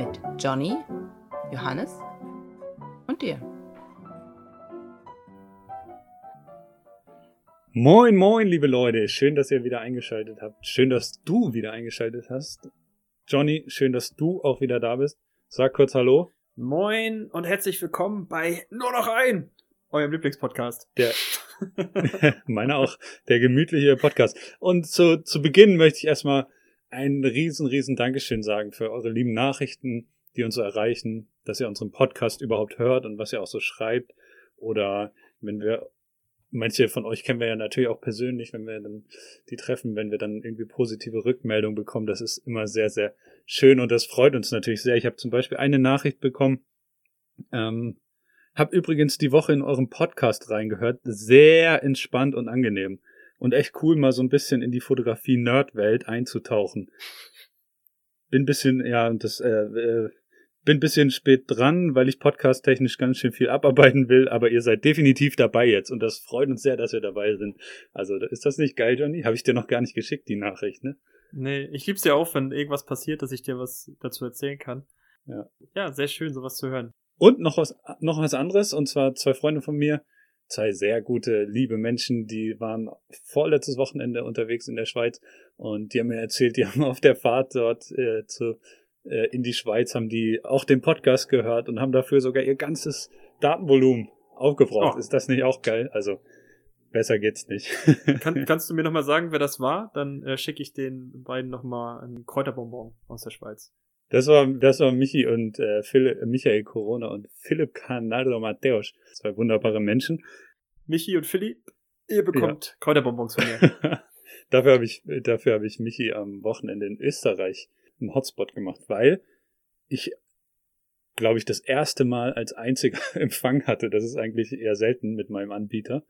Mit Johnny, Johannes und dir. Moin, moin, liebe Leute. Schön, dass ihr wieder eingeschaltet habt. Schön, dass du wieder eingeschaltet hast. Johnny, schön, dass du auch wieder da bist. Sag kurz Hallo. Moin und herzlich willkommen bei Nur noch ein, eurem Lieblingspodcast. Der, meiner auch, der gemütliche Podcast. Und zu, zu Beginn möchte ich erstmal ein riesen, riesen Dankeschön sagen für eure lieben Nachrichten, die uns so erreichen, dass ihr unseren Podcast überhaupt hört und was ihr auch so schreibt. Oder wenn wir manche von euch kennen wir ja natürlich auch persönlich, wenn wir dann die treffen, wenn wir dann irgendwie positive Rückmeldungen bekommen. Das ist immer sehr, sehr schön und das freut uns natürlich sehr. Ich habe zum Beispiel eine Nachricht bekommen. Ähm, hab übrigens die Woche in eurem Podcast reingehört. Sehr entspannt und angenehm. Und echt cool, mal so ein bisschen in die Fotografie-Nerd-Welt einzutauchen. Bin ein bisschen, ja, das äh, äh, bin ein bisschen spät dran, weil ich podcast-technisch ganz schön viel abarbeiten will, aber ihr seid definitiv dabei jetzt und das freut uns sehr, dass wir dabei sind. Also ist das nicht geil, Johnny? Habe ich dir noch gar nicht geschickt, die Nachricht, ne? Nee, ich lieb's ja auch, wenn irgendwas passiert, dass ich dir was dazu erzählen kann. Ja. Ja, sehr schön, sowas zu hören. Und noch was, noch was anderes, und zwar zwei Freunde von mir, zwei sehr gute, liebe Menschen, die waren vorletztes Wochenende unterwegs in der Schweiz und die haben mir erzählt, die haben auf der Fahrt dort äh, zu äh, in die Schweiz, haben die auch den Podcast gehört und haben dafür sogar ihr ganzes Datenvolumen aufgebraucht. Oh. Ist das nicht auch geil? Also besser geht's nicht. Kann, kannst du mir nochmal sagen, wer das war? Dann äh, schicke ich den beiden nochmal einen Kräuterbonbon aus der Schweiz. Das war, das war Michi und äh, Philipp, Michael Corona und Philipp Canaldo Mateos. Zwei wunderbare Menschen. Michi und Philipp, ihr bekommt ja. Kräuterbonbons von mir. dafür habe ich, dafür habe ich Michi am Wochenende in Österreich einen Hotspot gemacht, weil ich, glaube ich, das erste Mal als einziger Empfang hatte. Das ist eigentlich eher selten mit meinem Anbieter.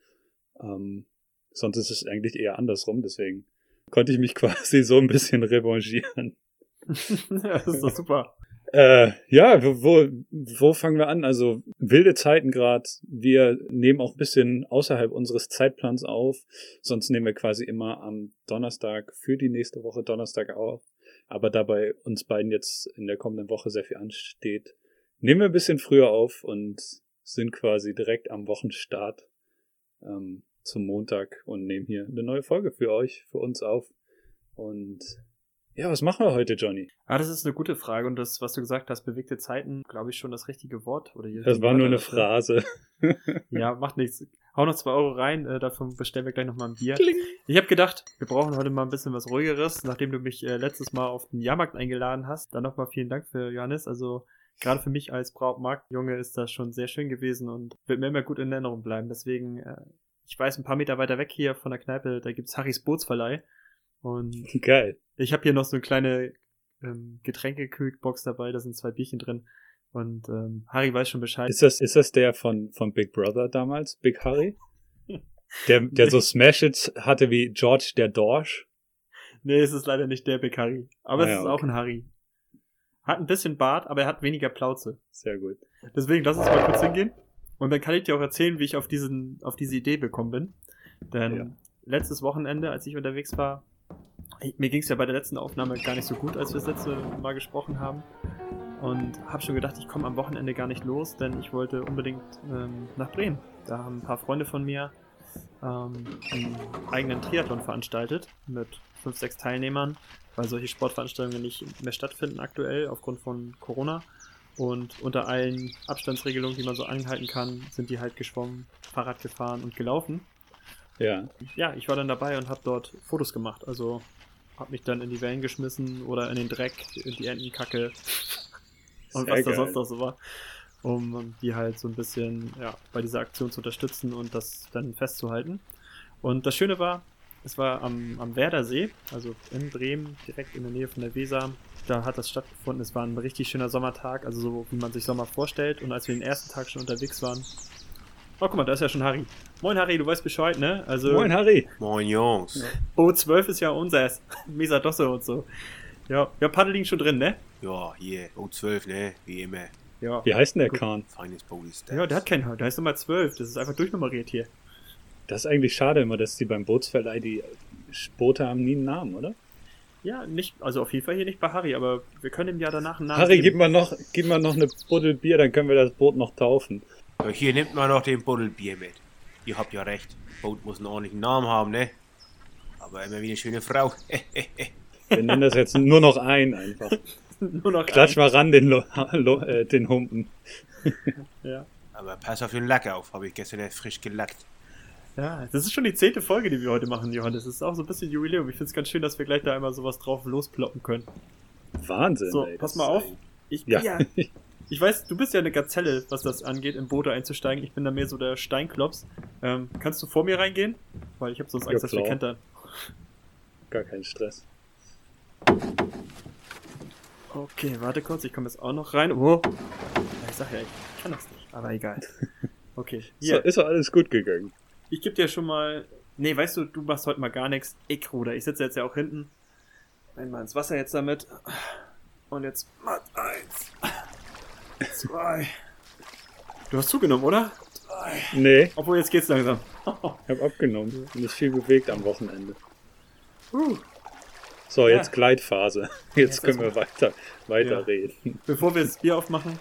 Ähm, sonst ist es eigentlich eher andersrum, deswegen konnte ich mich quasi so ein bisschen revanchieren. ja, das ist doch super. Äh, ja, wo, wo fangen wir an? Also wilde Zeiten gerade. Wir nehmen auch ein bisschen außerhalb unseres Zeitplans auf. Sonst nehmen wir quasi immer am Donnerstag für die nächste Woche Donnerstag auf aber dabei uns beiden jetzt in der kommenden Woche sehr viel ansteht, nehmen wir ein bisschen früher auf und sind quasi direkt am Wochenstart ähm, zum Montag und nehmen hier eine neue Folge für euch, für uns auf. Und ja, was machen wir heute, Johnny? Ah, das ist eine gute Frage und das, was du gesagt hast, bewegte Zeiten, glaube ich schon das richtige Wort. Oder das war nur eine Phrase. ja, macht nichts. Hau noch zwei Euro rein, äh, davon bestellen wir gleich nochmal ein Bier. Kling. Ich habe gedacht, wir brauchen heute mal ein bisschen was ruhigeres, nachdem du mich äh, letztes Mal auf den Jahrmarkt eingeladen hast. Dann nochmal vielen Dank für Johannes. Also gerade für mich als Brautmarktjunge ist das schon sehr schön gewesen und wird mir immer gut in Erinnerung bleiben. Deswegen, äh, ich weiß, ein paar Meter weiter weg hier von der Kneipe, da gibt's Harrys Bootsverleih. Und Geil. Ich habe hier noch so eine kleine ähm, Getränkekühlbox dabei, da sind zwei Bierchen drin. Und ähm, Harry weiß schon Bescheid. Ist das, ist das der von, von Big Brother damals, Big Harry? Der, der so Smash-Hits hatte wie George der Dorsch? Nee, es ist leider nicht der Big Harry. Aber ah, es ist okay. auch ein Harry. Hat ein bisschen Bart, aber er hat weniger Plauze. Sehr gut. Deswegen lass uns mal kurz hingehen. Und dann kann ich dir auch erzählen, wie ich auf diesen, auf diese Idee gekommen bin. Denn ja. letztes Wochenende, als ich unterwegs war, mir ging es ja bei der letzten Aufnahme gar nicht so gut, als wir das letzte Mal gesprochen haben und habe schon gedacht, ich komme am Wochenende gar nicht los, denn ich wollte unbedingt ähm, nach Bremen. Da haben ein paar Freunde von mir ähm, einen eigenen Triathlon veranstaltet mit fünf, sechs Teilnehmern, weil solche Sportveranstaltungen nicht mehr stattfinden aktuell aufgrund von Corona. Und unter allen Abstandsregelungen, die man so anhalten kann, sind die halt geschwommen, Fahrrad gefahren und gelaufen. Ja. Ja, ich war dann dabei und habe dort Fotos gemacht. Also habe mich dann in die Wellen geschmissen oder in den Dreck, in die Entenkacke und was da sonst noch so war, um die halt so ein bisschen ja, bei dieser Aktion zu unterstützen und das dann festzuhalten. Und das Schöne war, es war am, am Werdersee, also in Bremen, direkt in der Nähe von der Weser. da hat das stattgefunden. Es war ein richtig schöner Sommertag, also so wie man sich Sommer vorstellt. Und als wir den ersten Tag schon unterwegs waren. Oh, guck mal, da ist ja schon Harry. Moin Harry, du weißt Bescheid, ne? Also Moin, Harry. Moin Jungs. O12 ist ja unseres. Mesadosse und so. Ja, ja, Paddel liegen schon drin, ne? Ja, hier, O12, ne? Wie immer. Ja. Wie heißt denn der Kahn? Feines Boot ist Ja, der hat keinen, der heißt Nummer 12. Das ist einfach durchnummeriert hier. Das ist eigentlich schade immer, dass die beim Bootsverleih die Boote haben nie einen Namen, oder? Ja, nicht, also auf jeden Fall hier nicht bei Harry, aber wir können ihm ja danach einen Namen Harry, geben. gib mal noch, gib mal noch eine Buddel Bier, dann können wir das Boot noch taufen. Ja, hier nimmt man noch den Buddelbier mit. Ihr habt ja recht. Boot muss einen ordentlichen Namen haben, ne? Aber immer wie eine schöne Frau. Wir nennen das jetzt nur noch ein einfach. Nur noch Klatsch mal ran den, Lo Lo äh, den Humpen. ein. Ja. Aber pass auf den Lack auf, habe ich gestern erst frisch gelackt. ja, das ist schon die zehnte Folge, die wir heute machen, Johannes. Das ist auch so ein bisschen Jubiläum. Ich finde es ganz schön, dass wir gleich da einmal sowas drauf losploppen können. Wahnsinn, So, ey. pass mal auf. ein- Ich, Ja. ja. Ich weiß, du bist ja eine Gazelle, was das angeht, in Boote einzusteigen. Ich bin da mehr so der Steinklops. Ähm, kannst du vor mir reingehen? Weil ich habe sonst Ja, Angst, dass wir kentern. Gar kein Stress. Okay, warte kurz, ich komme jetzt auch noch rein. Oh. Ja, ich sag ja, ich kann das nicht, aber egal. Okay, So, hier, ist doch alles gut gegangen. ich gebe dir schon mal. Nee, weißt du, du machst heute mal gar nichts. Ich ruder. Ich sitze jetzt ja auch hinten. Einmal ins Wasser jetzt damit. Und jetzt Matt eins. Zwei. Du hast zugenommen, oder? Drei. Nee, Obwohl, jetzt geht's langsam. ich habe abgenommen. Und ist viel bewegt am Wochenende. Puh. So, jetzt Ja. Gleitphase. Jetzt, Jetzt können wir weiter, weiter Ja. reden. Bevor wir das Bier aufmachen,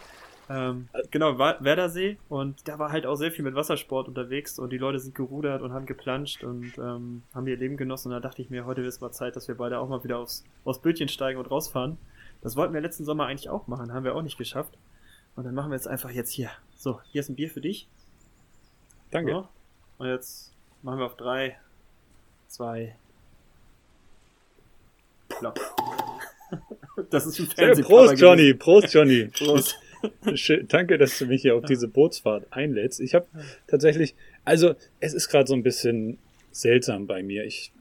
ähm, genau, Wa- Werdersee und da war halt auch sehr viel mit Wassersport unterwegs und die Leute sind gerudert und haben geplanscht und ähm, haben ihr Leben genossen und da dachte ich mir, heute ist mal Zeit, dass wir beide auch mal wieder aufs, aufs Bötchen steigen und rausfahren. Das wollten wir letzten Sommer eigentlich auch machen, haben wir auch nicht geschafft. Und dann machen wir jetzt einfach jetzt hier. So, hier ist ein Bier für dich. Danke. So. Und jetzt machen wir auf drei, zwei, plopp. Das ist ein Hey, Fernseh. Prost, Johnny. Prost, Johnny. Prost. Schön, danke, dass du mich hier auf diese Bootsfahrt einlädst. Ich habe tatsächlich, also es ist gerade so ein bisschen seltsam bei mir. Ich,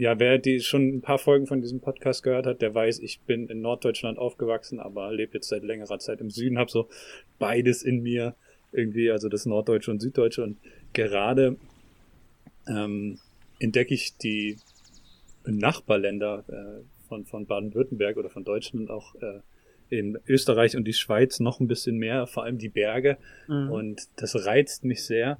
ja, wer die schon ein paar Folgen von diesem Podcast gehört hat, der weiß, ich bin in Norddeutschland aufgewachsen, aber lebe jetzt seit längerer Zeit im Süden, habe so beides in mir irgendwie, also das Norddeutsche und Süddeutsche und gerade ähm, entdecke ich die Nachbarländer äh, von, von Baden-Württemberg oder von Deutschland auch äh, in Österreich und die Schweiz noch ein bisschen mehr, vor allem die Berge. Mhm. Und das reizt mich sehr.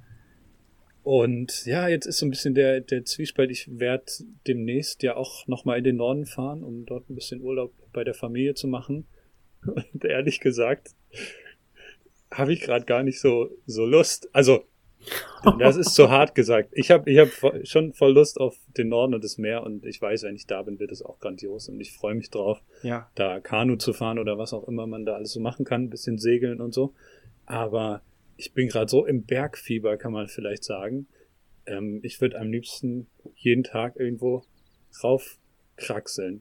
Und ja, jetzt ist so ein bisschen der, der Zwiespalt. Ich werde demnächst ja auch nochmal in den Norden fahren, um dort ein bisschen Urlaub bei der Familie zu machen. Und ehrlich gesagt, habe ich gerade gar nicht so, so Lust. Also, das ist zu hart gesagt. Ich habe ich hab schon voll Lust auf den Norden und das Meer und ich weiß, wenn ich da bin, wird es auch grandios und ich freue mich drauf Ja. da Kanu zu fahren oder was auch immer man da alles so machen kann, ein bisschen segeln und so. Aber ich bin gerade so im Bergfieber, kann man vielleicht sagen. Ähm, ich würde am liebsten jeden Tag irgendwo raufkraxeln.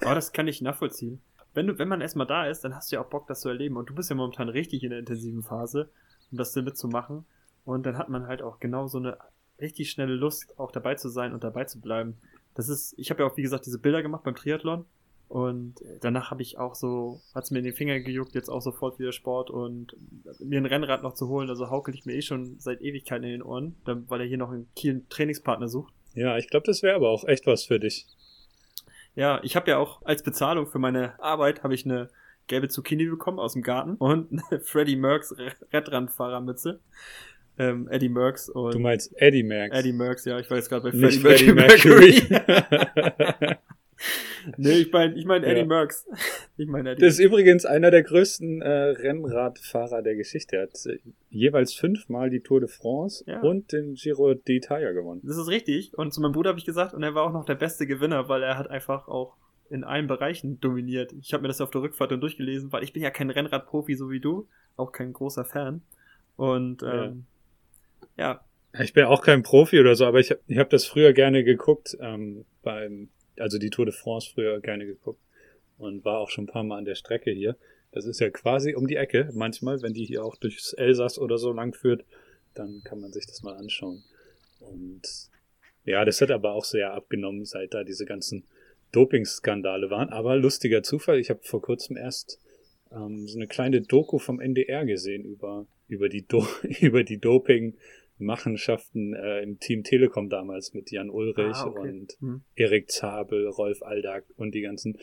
Aber das kann ich nachvollziehen. Wenn, du, wenn man erstmal da ist, dann hast du ja auch Bock, das zu erleben. Und du bist ja momentan richtig in der intensiven Phase, um das mitzumachen. Und dann hat man halt auch genau so eine richtig schnelle Lust, auch dabei zu sein und dabei zu bleiben. Das ist, ich habe ja auch, wie gesagt, diese Bilder gemacht beim Triathlon. Und danach habe ich auch so, hat's mir in den Finger gejuckt, jetzt auch sofort wieder Sport und mir ein Rennrad noch zu holen. Also haukel ich mir eh schon seit Ewigkeiten in den Ohren, weil er hier noch in Kiel einen Trainingspartner sucht. Ja, ich glaube, das wäre aber auch echt was für dich. Ja, ich habe ja auch als Bezahlung für meine Arbeit habe ich eine gelbe Zucchini bekommen aus dem Garten und eine Freddie Merckx Redrandfahrermütze. Ähm, Eddie Merckx und Du meinst Eddie Merckx. Eddie Merckx, ja, ich war jetzt gerade bei nicht Freddie, Freddie Mercury. Mercury. nee, ich meine ich mein Eddie Ja. Merckx. Ich meine Eddie. Das ist übrigens einer der größten äh, Rennradfahrer der Geschichte. Er hat äh, jeweils fünfmal die Tour de France Ja. und den Giro d'Italia gewonnen. Das ist richtig. Und zu meinem Bruder habe ich gesagt, und er war auch noch der beste Gewinner, weil er hat einfach auch in allen Bereichen dominiert. Ich habe mir das auf der Rückfahrt dann durchgelesen, weil ich bin ja kein Rennradprofi so wie du, auch kein großer Fan. Und ähm, ja, Ich bin auch kein Profi oder so, aber ich habe ich hab das früher gerne geguckt, ähm, beim, also die Tour de France früher gerne geguckt und war auch schon ein paar Mal an der Strecke hier. Das ist ja quasi um die Ecke manchmal, wenn die hier auch durchs Elsass oder so lang führt, dann kann man sich das mal anschauen. Und ja, das hat aber auch sehr abgenommen, seit da diese ganzen Dopingskandale waren. Aber lustiger Zufall, ich habe vor kurzem erst ähm, so eine kleine Doku vom NDR gesehen über, über die, Do über die Doping-Machenschaften äh, im Team Telekom damals mit Jan Ulrich Ah, okay. und Hm. Erik Zabel, Rolf Aldag und die ganzen.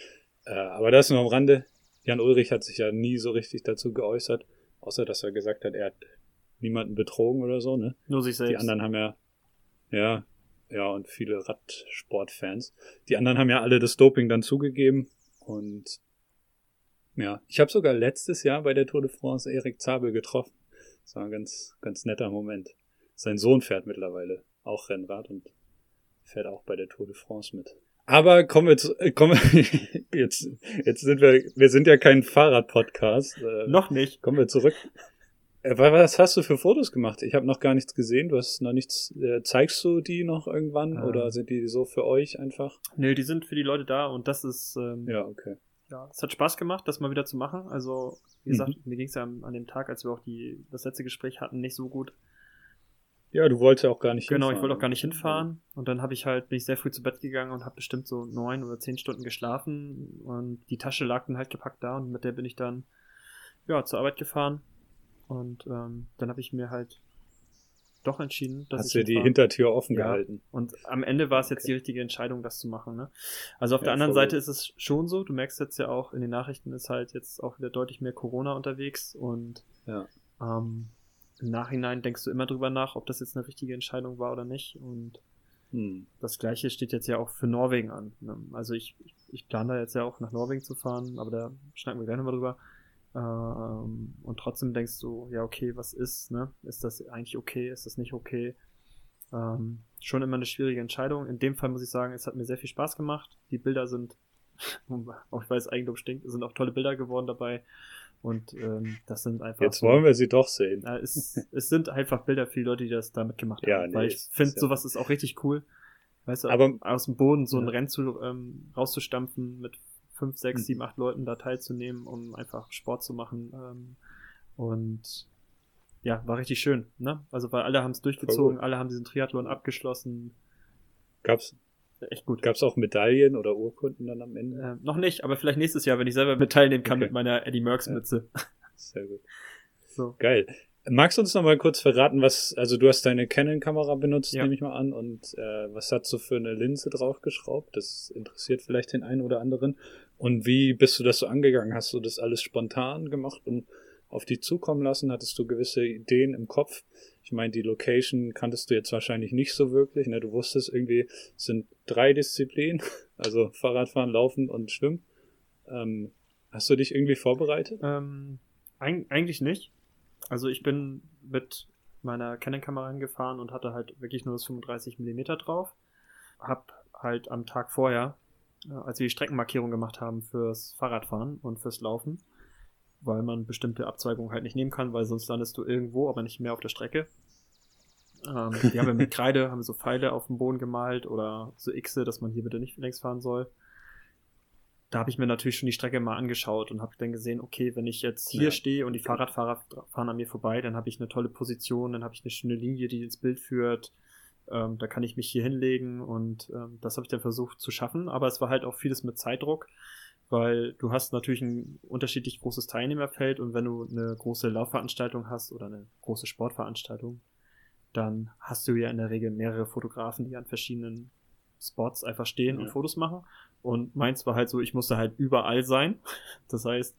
Äh, aber das nur am Rande. Jan Ulrich hat sich ja nie so richtig dazu geäußert, außer dass er gesagt hat, er hat niemanden betrogen oder so, ne? Nur sich selbst. Die anderen haben ja, ja, ja, und viele Radsportfans. Die anderen haben ja alle das Doping dann zugegeben. Und ja, ich habe sogar letztes Jahr bei der Tour de France Erik Zabel getroffen. Das war ein ganz, ganz netter Moment. Sein Sohn fährt mittlerweile auch Rennrad und fährt auch bei der Tour de France mit. Aber kommen wir zu, äh, kommen wir, jetzt, jetzt sind wir, wir sind ja kein Fahrrad-Podcast. Äh, Noch nicht. Kommen wir zurück. Äh, wa- Was hast du für Fotos gemacht? Ich habe noch gar nichts gesehen. Du hast noch nichts. Äh, zeigst du die noch irgendwann Ähm. oder sind die so für euch einfach? Nö, die sind für die Leute da und das ist, ähm, Ja, okay. ja, es hat Spaß gemacht, das mal wieder zu machen. Also, wie gesagt, Mhm. mir ging es ja an, an dem Tag, als wir auch die, das letzte Gespräch hatten, nicht so gut. Ja, du wolltest ja auch gar nicht Genau, ich hinfahren. wollte auch gar nicht hinfahren. Und dann habe ich halt, bin ich sehr früh zu Bett gegangen und habe bestimmt so neun oder zehn Stunden geschlafen. Und die Tasche lag dann halt gepackt da und mit der bin ich dann ja zur Arbeit gefahren. Und ähm, dann habe ich mir halt doch entschieden, dass Hast ich du die. Hintertür offen Ja. gehalten? Und am Ende war es jetzt die richtige Entscheidung, das zu machen. Ne? Also auf Ja, der anderen voll Seite ist es schon so, du merkst jetzt ja auch in den Nachrichten ist halt jetzt auch wieder deutlich mehr Corona unterwegs und Ja. ähm, im Nachhinein denkst du immer drüber nach, ob das jetzt eine richtige Entscheidung war oder nicht. Und Hm. das gleiche steht jetzt ja auch für Norwegen an. Ne? Also ich, ich, plane da jetzt ja auch nach Norwegen zu fahren, aber da schnacken wir gleich nochmal drüber. Ähm, und trotzdem denkst du, ja, okay, was ist, ne? Ist das eigentlich okay? Ist das nicht okay? Ähm, schon immer eine schwierige Entscheidung. In dem Fall muss ich sagen, es hat mir sehr viel Spaß gemacht. Die Bilder sind, auch ich weiß, Eigentum stinkt, sind auch tolle Bilder geworden dabei. Und ähm, das sind einfach. Jetzt so- wollen wir sie doch sehen. ja, es, es sind einfach Bilder für die Leute, die das damit gemacht haben. Ja, nee, weil ich finde, ja- sowas ist auch richtig cool. Weißt du, Aber- aus dem Boden so ein Ja. Rennen zu, ähm, rauszustampfen, mit fünf, sechs, Mhm. sieben, acht Leuten da teilzunehmen, um einfach Sport zu machen. Ähm, und ja, war richtig schön. Ne? Also, weil alle haben es durchgezogen, alle haben diesen Triathlon abgeschlossen. Gab's, Echt gut. gab's auch Medaillen oder Urkunden dann am Ende? Äh, noch nicht, aber vielleicht nächstes Jahr, wenn ich selber mit teilnehmen kann Okay. mit meiner Eddie Merckx Mütze. Sehr gut. So. Geil. Magst du uns noch mal kurz verraten, was, also du hast deine Canon-Kamera benutzt, Ja. nehme ich mal an, und äh, was hast du für eine Linse draufgeschraubt? Das interessiert vielleicht den einen oder anderen. Und wie bist du das so angegangen? Hast du das alles spontan gemacht und auf dich zukommen lassen? Hattest du gewisse Ideen im Kopf? Ich meine, die Location kanntest du jetzt wahrscheinlich nicht so wirklich. Ne? Du wusstest irgendwie, es sind drei Disziplinen, also Fahrradfahren, Laufen und Schwimmen. Ähm, hast du dich irgendwie vorbereitet? Ähm, eig eigentlich nicht. Also ich bin mit meiner Canon-Kamera hingefahren und hatte halt wirklich nur das 35 mm drauf. Hab halt am Tag vorher, äh, als wir die Streckenmarkierung gemacht haben fürs Fahrradfahren und fürs Laufen, weil man bestimmte Abzweigungen halt nicht nehmen kann, weil sonst landest du irgendwo, aber nicht mehr auf der Strecke. Ähm, die haben wir mit Kreide, haben so Pfeile auf dem Boden gemalt oder so Xe, dass man hier bitte nicht längs fahren soll da habe ich mir natürlich schon die Strecke mal angeschaut und habe dann gesehen, okay, wenn ich jetzt hier Ja. stehe und die Fahrradfahrer fahren an mir vorbei, dann habe ich eine tolle Position, dann habe ich eine schöne Linie, die ins Bild führt. Ähm, da kann ich mich hier hinlegen und ähm, das habe ich dann versucht zu schaffen. Aber es war halt auch vieles mit Zeitdruck, weil du hast natürlich ein unterschiedlich großes Teilnehmerfeld und wenn du eine große Laufveranstaltung hast oder eine große Sportveranstaltung, dann hast du ja in der Regel mehrere Fotografen, die an verschiedenen Spots einfach stehen und Ja. Fotos machen. Und meins war halt so, ich musste halt überall sein. Das heißt,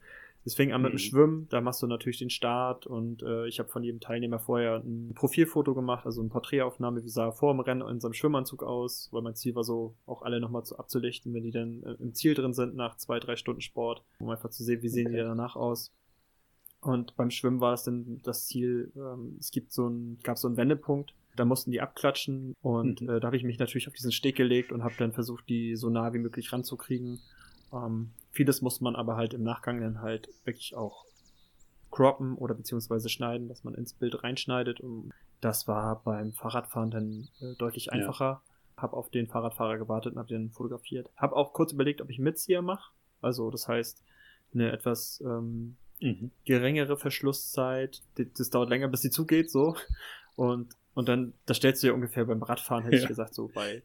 es fing an mit dem Mhm. Schwimmen, da machst du natürlich den Start und äh, ich habe von jedem Teilnehmer vorher ein Profilfoto gemacht, also eine Porträtaufnahme, wie sah er vor dem Rennen in seinem Schwimmanzug aus, weil mein Ziel war so, auch alle nochmal zu abzulichten, wenn die dann äh, im Ziel drin sind nach zwei, drei Stunden Sport, um einfach zu sehen, wie sehen die Okay. danach aus. Und beim Schwimmen war es dann das Ziel, ähm, es gibt so ein, gab so einen Wendepunkt, da mussten die abklatschen und Mhm. äh, da habe ich mich natürlich auf diesen Steg gelegt und habe dann versucht, die so nah wie möglich ranzukriegen. Ähm, vieles muss man aber halt im Nachgang dann halt wirklich auch croppen oder beziehungsweise schneiden, dass man ins Bild reinschneidet. Und das war beim Fahrradfahren dann äh, deutlich einfacher. Hab auf den Fahrradfahrer gewartet und hab den fotografiert. Hab auch kurz überlegt, ob ich Mitzieher mache. Also das heißt, eine etwas ähm, Mhm. geringere Verschlusszeit. Das dauert länger, bis sie zugeht, so. Und, und dann, das stellst du ja ungefähr beim Radfahren, hätte Ja. ich gesagt, so bei,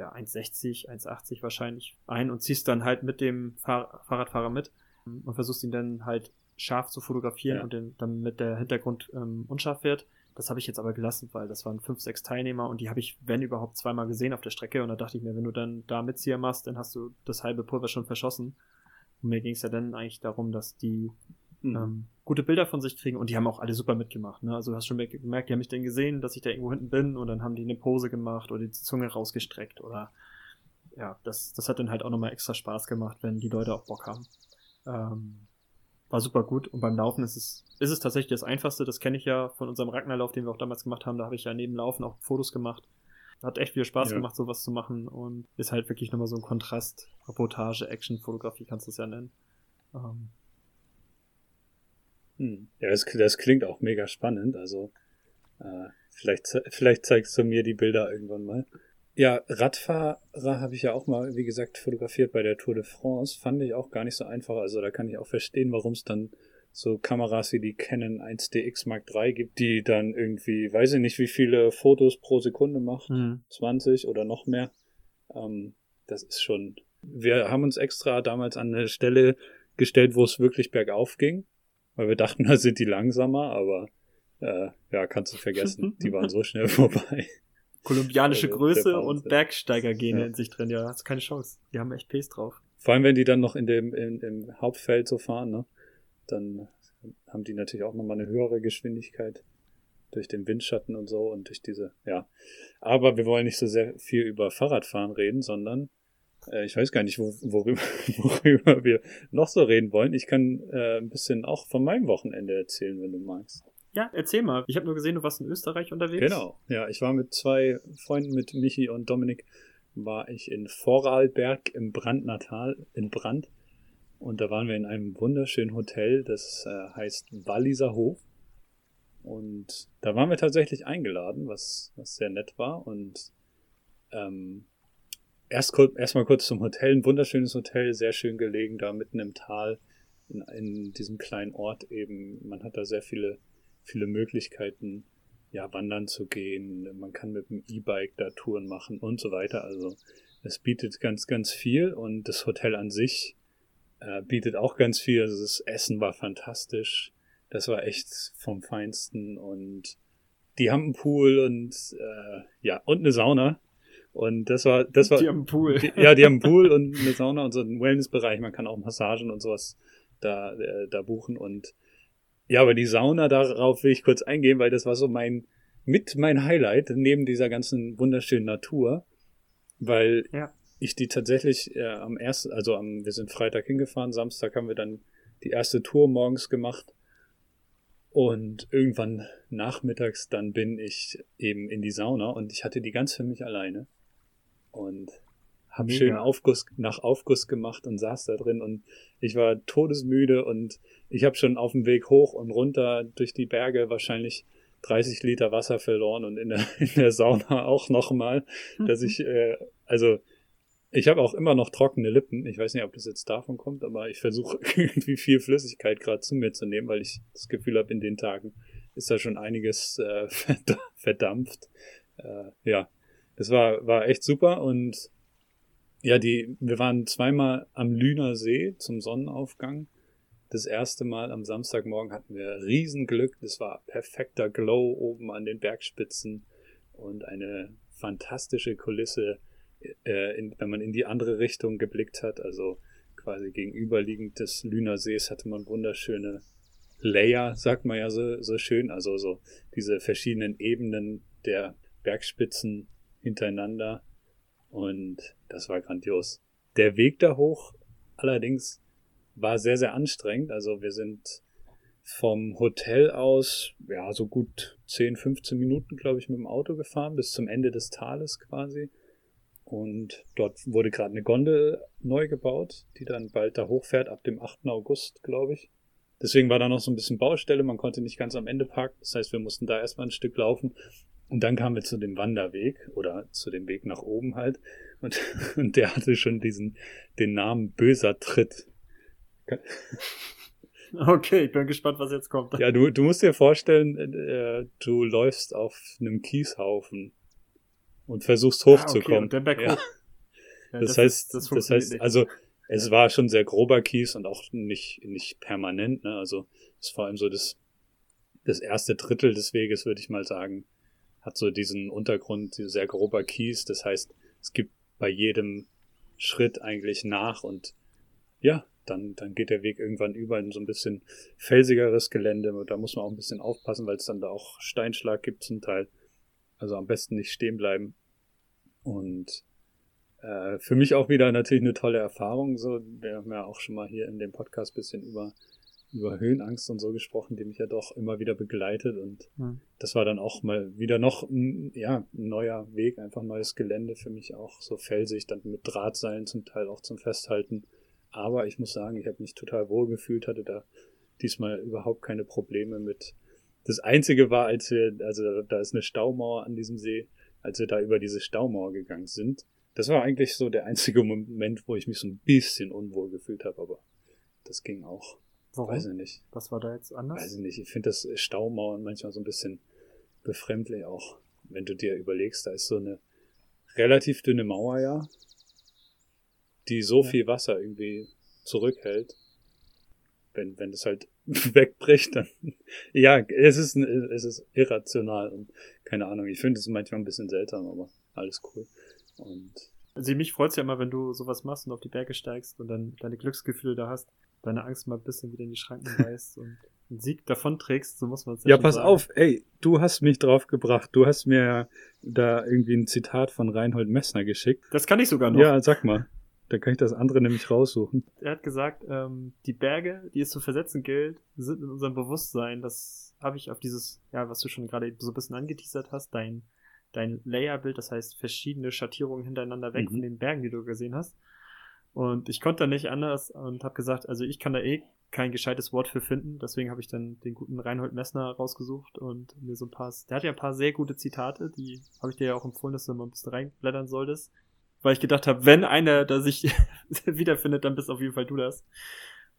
ja, 1,60, 1,80 wahrscheinlich ein und ziehst dann halt mit dem Fahr Fahrradfahrer mit und versuchst ihn dann halt scharf zu fotografieren Ja. und den, damit der Hintergrund ähm, unscharf wird. Das habe ich jetzt aber gelassen, weil das waren fünf, sechs Teilnehmer und die habe ich, wenn überhaupt, zweimal gesehen auf der Strecke. Und da dachte ich mir, wenn du dann da Mitzieher machst, dann hast du das halbe Pulver schon verschossen. Und mir ging es ja dann eigentlich darum, dass die Mhm. ähm, gute Bilder von sich kriegen und die haben auch alle super mitgemacht. Ne? Also du hast schon gemerkt, die haben mich dann gesehen, dass ich da irgendwo hinten bin und dann haben die eine Pose gemacht oder die Zunge rausgestreckt oder ja, das, das hat dann halt auch nochmal extra Spaß gemacht, wenn die Leute auch Bock haben. Ähm, war super gut und beim Laufen ist es, ist es tatsächlich das Einfachste, das kenne ich ja von unserem Ragnarlauf, den wir auch damals gemacht haben, da habe ich ja neben Laufen auch Fotos gemacht. Hat echt viel Spaß Ja. gemacht, sowas zu machen und ist halt wirklich nochmal so ein Kontrast, Reportage, Action, Fotografie kannst du es ja nennen. Ähm, Hm. Ja, das, das klingt auch mega spannend. Also äh, vielleicht, vielleicht zeigst du mir die Bilder irgendwann mal. Ja, Radfahrer habe ich ja auch mal, wie gesagt, fotografiert bei der Tour de France. Fand ich auch gar nicht so einfach. Also da kann ich auch verstehen, warum es dann so Kameras wie die Canon 1DX Mark III gibt, die dann irgendwie, weiß ich nicht, wie viele Fotos pro Sekunde macht. 20 oder noch mehr. Ähm, das ist schon. Wir haben uns extra damals an eine Stelle gestellt, wo es wirklich bergauf ging, weil wir dachten, da sind die langsamer, aber äh, ja, kannst du vergessen. die waren so schnell vorbei. Kolumbianische Also, Größe und. Bergsteigergene Ja. in sich drin, ja, hast keine Chance. Die haben echt Pace drauf. Vor allem, wenn die dann noch in dem in, im Hauptfeld so fahren, ne, dann haben die natürlich auch nochmal eine höhere Geschwindigkeit durch den Windschatten und so und durch diese, ja. Aber wir wollen nicht so sehr viel über Fahrradfahren reden, sondern äh, ich weiß gar nicht, wo, worüber, worüber wir noch so reden wollen. Ich kann äh, ein bisschen auch von meinem Wochenende erzählen, wenn du magst. Ja, erzähl mal. Ich habe nur gesehen, du warst in Österreich unterwegs. Genau, ja, ich war mit zwei Freunden, mit Michi und Dominik, war ich in Vorarlberg im Brandnatal, in Brand. Und da waren wir in einem wunderschönen Hotel, das äh, heißt Walliser Hof. Und da waren wir tatsächlich eingeladen, was, was sehr nett war. Und ähm, erst kurz, erstmal kurz zum Hotel, ein wunderschönes Hotel, sehr schön gelegen, da mitten im Tal, in, in diesem kleinen Ort eben. Man hat da sehr viele, viele Möglichkeiten, ja, wandern zu gehen. Man kann mit dem E-Bike da Touren machen und so weiter. Also es bietet ganz, ganz viel und das Hotel an sich äh, bietet auch ganz viel. Also das Essen war fantastisch. Das war echt vom Feinsten und die haben einen Pool und äh, ja und eine Sauna und das war das war Die haben einen Pool. die, ja, die haben einen Pool und eine Sauna und so einen Wellnessbereich. Man kann auch Massagen und sowas da, äh, da buchen. Und ja, aber die Sauna, darauf will ich kurz eingehen, weil das war so mein, mit mein Highlight neben dieser ganzen wunderschönen Natur, weil Ja. ich die tatsächlich äh, am ersten, also am, wir sind Freitag hingefahren, Samstag haben wir dann die erste Tour morgens gemacht. Und irgendwann nachmittags dann bin ich eben in die Sauna und ich hatte die ganz für mich alleine. Und habe Mega. schön Aufguss nach Aufguss gemacht und saß da drin und ich war todesmüde und ich habe schon auf dem Weg hoch und runter durch die Berge wahrscheinlich 30 Liter Wasser verloren und in der, in der Sauna auch nochmal, dass ich, äh, also ich habe auch immer noch trockene Lippen. Ich weiß nicht, ob das jetzt davon kommt, aber ich versuche irgendwie viel Flüssigkeit gerade zu mir zu nehmen, weil ich das Gefühl habe, in den Tagen ist da schon einiges äh, verd- verdampft. Äh, ja, das war, war echt super und ja, die, wir waren zweimal am Lüner See zum Sonnenaufgang. Das erste Mal am Samstagmorgen hatten wir Riesenglück. Das war perfekter Glow oben an den Bergspitzen und eine fantastische Kulisse, äh, in, wenn man in die andere Richtung geblickt hat. Also quasi gegenüberliegend des Lüner Sees hatte man wunderschöne Layer, sagt man ja so, so schön. Also so diese verschiedenen Ebenen der Bergspitzen hintereinander. Und das war grandios. Der Weg da hoch allerdings war sehr, sehr anstrengend. Also wir sind vom Hotel aus, ja, so gut 10, 15 Minuten, glaube ich, mit dem Auto gefahren, bis zum Ende des Tales quasi. Und dort wurde gerade eine Gondel neu gebaut, die dann bald da hochfährt, ab dem 8. August, glaube ich. Deswegen war da noch so ein bisschen Baustelle, man konnte nicht ganz am Ende parken. Das heißt, wir mussten da erstmal ein Stück laufen. Und dann kamen wir zu dem Wanderweg oder zu dem Weg nach oben halt. Und, und der hatte schon diesen, den Namen böser Tritt. Okay, ich bin gespannt, was jetzt kommt. Ja, du, du musst dir vorstellen, äh, du läufst auf einem Kieshaufen und versuchst Ah, okay, hochzukommen. und ja. Ja, das, heißt, das das, heißt, nicht. also es war schon sehr grober Kies und auch nicht, nicht permanent, ne? Also es ist vor allem so das, das erste Drittel des Weges, würde ich mal sagen, hat so diesen Untergrund, sehr grober Kies. Das heißt, es gibt bei jedem Schritt eigentlich nach und ja, dann, dann geht der Weg irgendwann über in so ein bisschen felsigeres Gelände. Und da muss man auch ein bisschen aufpassen, weil es dann da auch Steinschlag gibt zum Teil. Also am besten nicht stehen bleiben. Und äh, für mich auch wieder natürlich eine tolle Erfahrung. So, wir haben ja auch schon mal hier in dem Podcast bisschen über, über Höhenangst und so gesprochen, die mich ja doch immer wieder begleitet. Und Hm. das war dann auch mal wieder noch ein, ja, ein neuer Weg, einfach neues Gelände für mich auch. So felsig, dann mit Drahtseilen zum Teil auch zum Festhalten. Aber ich muss sagen, ich habe mich total wohl gefühlt, hatte da diesmal überhaupt keine Probleme mit. Das Einzige war, als wir, also da ist eine Staumauer an diesem See, als wir da über diese Staumauer gegangen sind. Das war eigentlich so der einzige Moment, wo ich mich so ein bisschen unwohl gefühlt habe, aber das ging auch. Warum? Weiß ich nicht. Was war da jetzt anders? Weiß ich nicht. Ich finde das Staumauern manchmal so ein bisschen befremdlich auch. Wenn du dir überlegst, da ist so eine relativ dünne Mauer ja, die so Ja. viel Wasser irgendwie zurückhält. Wenn, wenn das halt wegbricht, dann, ja, es ist, es ist irrational und keine Ahnung. Ich finde es manchmal ein bisschen seltsam, aber alles cool. Und Also mich freut's ja immer, wenn du sowas machst und auf die Berge steigst und dann deine Glücksgefühle da hast, deine Angst mal ein bisschen wieder in die Schranken weist und einen Sieg davonträgst, so muss man es Ja, schon pass sagen. auf, ey, du hast mich drauf gebracht. Du hast mir ja da irgendwie ein Zitat von Reinhold Messner geschickt. Das kann ich sogar noch. Ja, sag mal. Da kann ich das andere nämlich raussuchen. Er hat gesagt, ähm, die Berge, die es zu versetzen gilt, sind in unserem Bewusstsein. Das habe ich auf dieses, ja, was du schon gerade so ein bisschen angeteasert hast, dein, dein Layerbild, das heißt verschiedene Schattierungen hintereinander weg Mhm. von den Bergen, die du gesehen hast. Und ich konnte da nicht anders und habe gesagt, also ich kann da eh kein gescheites Wort für finden. Deswegen habe ich dann den guten Reinhold Messner rausgesucht und mir so ein paar, der hat ja ein paar sehr gute Zitate, die habe ich dir ja auch empfohlen, dass du mal ein bisschen reinblättern solltest. Weil ich gedacht habe, wenn einer da sich wiederfindet, dann bist auf jeden Fall du das.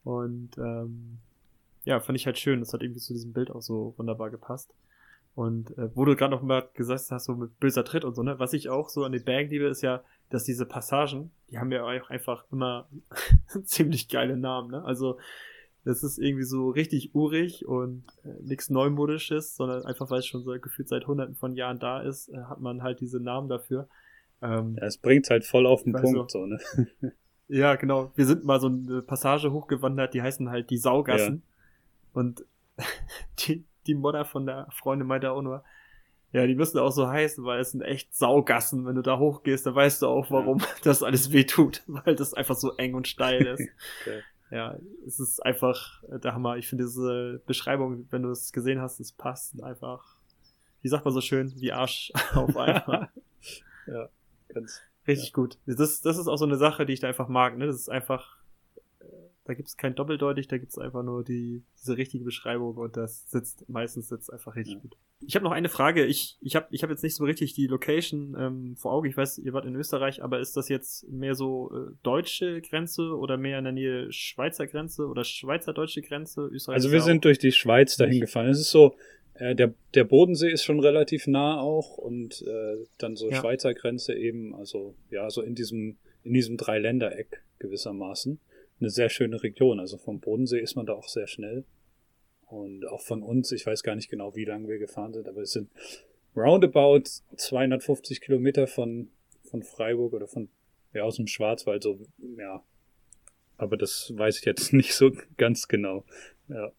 Und ähm, ja, fand ich halt schön. Das hat irgendwie zu diesem Bild auch so wunderbar gepasst. Und äh, wo du gerade noch mal gesagt hast, so mit böser Tritt und so, ne? Was ich auch so an den Bergen liebe, ist ja, dass diese Passagen, die haben ja auch einfach immer ziemlich geile Namen, ne? Also das ist irgendwie so richtig urig und äh, nichts Neumodisches, sondern einfach, weil es schon so gefühlt seit hunderten von Jahren da ist, äh, hat man halt diese Namen dafür. Ähm, Ja, es bringt's halt voll auf den Punkt, so, ne? ja, genau. Wir sind mal so eine Passage hochgewandert, die heißen halt die Saugassen. Und die, die Modder von der Freundin meinte auch nur, ja, die müssen auch so heißen, weil es sind echt Saugassen. Wenn du da hochgehst, dann weißt du auch, warum das alles weh tut, weil das einfach so eng und steil ist. Okay. Ja, es ist einfach äh, der Hammer. Ich finde diese Beschreibung, wenn du es gesehen hast, es passt einfach, wie sagt man so schön, wie Arsch auf einmal. ja, ganz. Richtig gut. Das, das ist auch so eine Sache, die ich da einfach mag. Ne? Das ist einfach, da gibt es kein Doppeldeutig, da gibt es einfach nur die, diese richtige Beschreibung und das sitzt, meistens sitzt einfach richtig Ja. gut. Ich habe noch eine Frage. Ich, ich habe ich hab jetzt nicht so richtig die Location ähm, vor Augen. Ich weiß, ihr wart in Österreich, aber ist das jetzt mehr so äh, deutsche Grenze oder mehr in der Nähe Schweizer Grenze oder Schweizer-deutsche Grenze? Österreich Also wir sind durch die Schweiz dahin gefahren. Es ist so, äh, der, der Bodensee ist schon relativ nah auch und äh, dann so Ja. Schweizer Grenze eben, also ja, so in diesem, in diesem Dreiländereck gewissermaßen. Eine sehr schöne Region. Also vom Bodensee ist man da auch sehr schnell. Und auch von uns, ich weiß gar nicht genau, wie lange wir gefahren sind, aber es sind roundabout 250 Kilometer von, von Freiburg oder von, ja, aus dem Schwarzwald, so, ja. Aber das weiß ich jetzt nicht so ganz genau. Ja.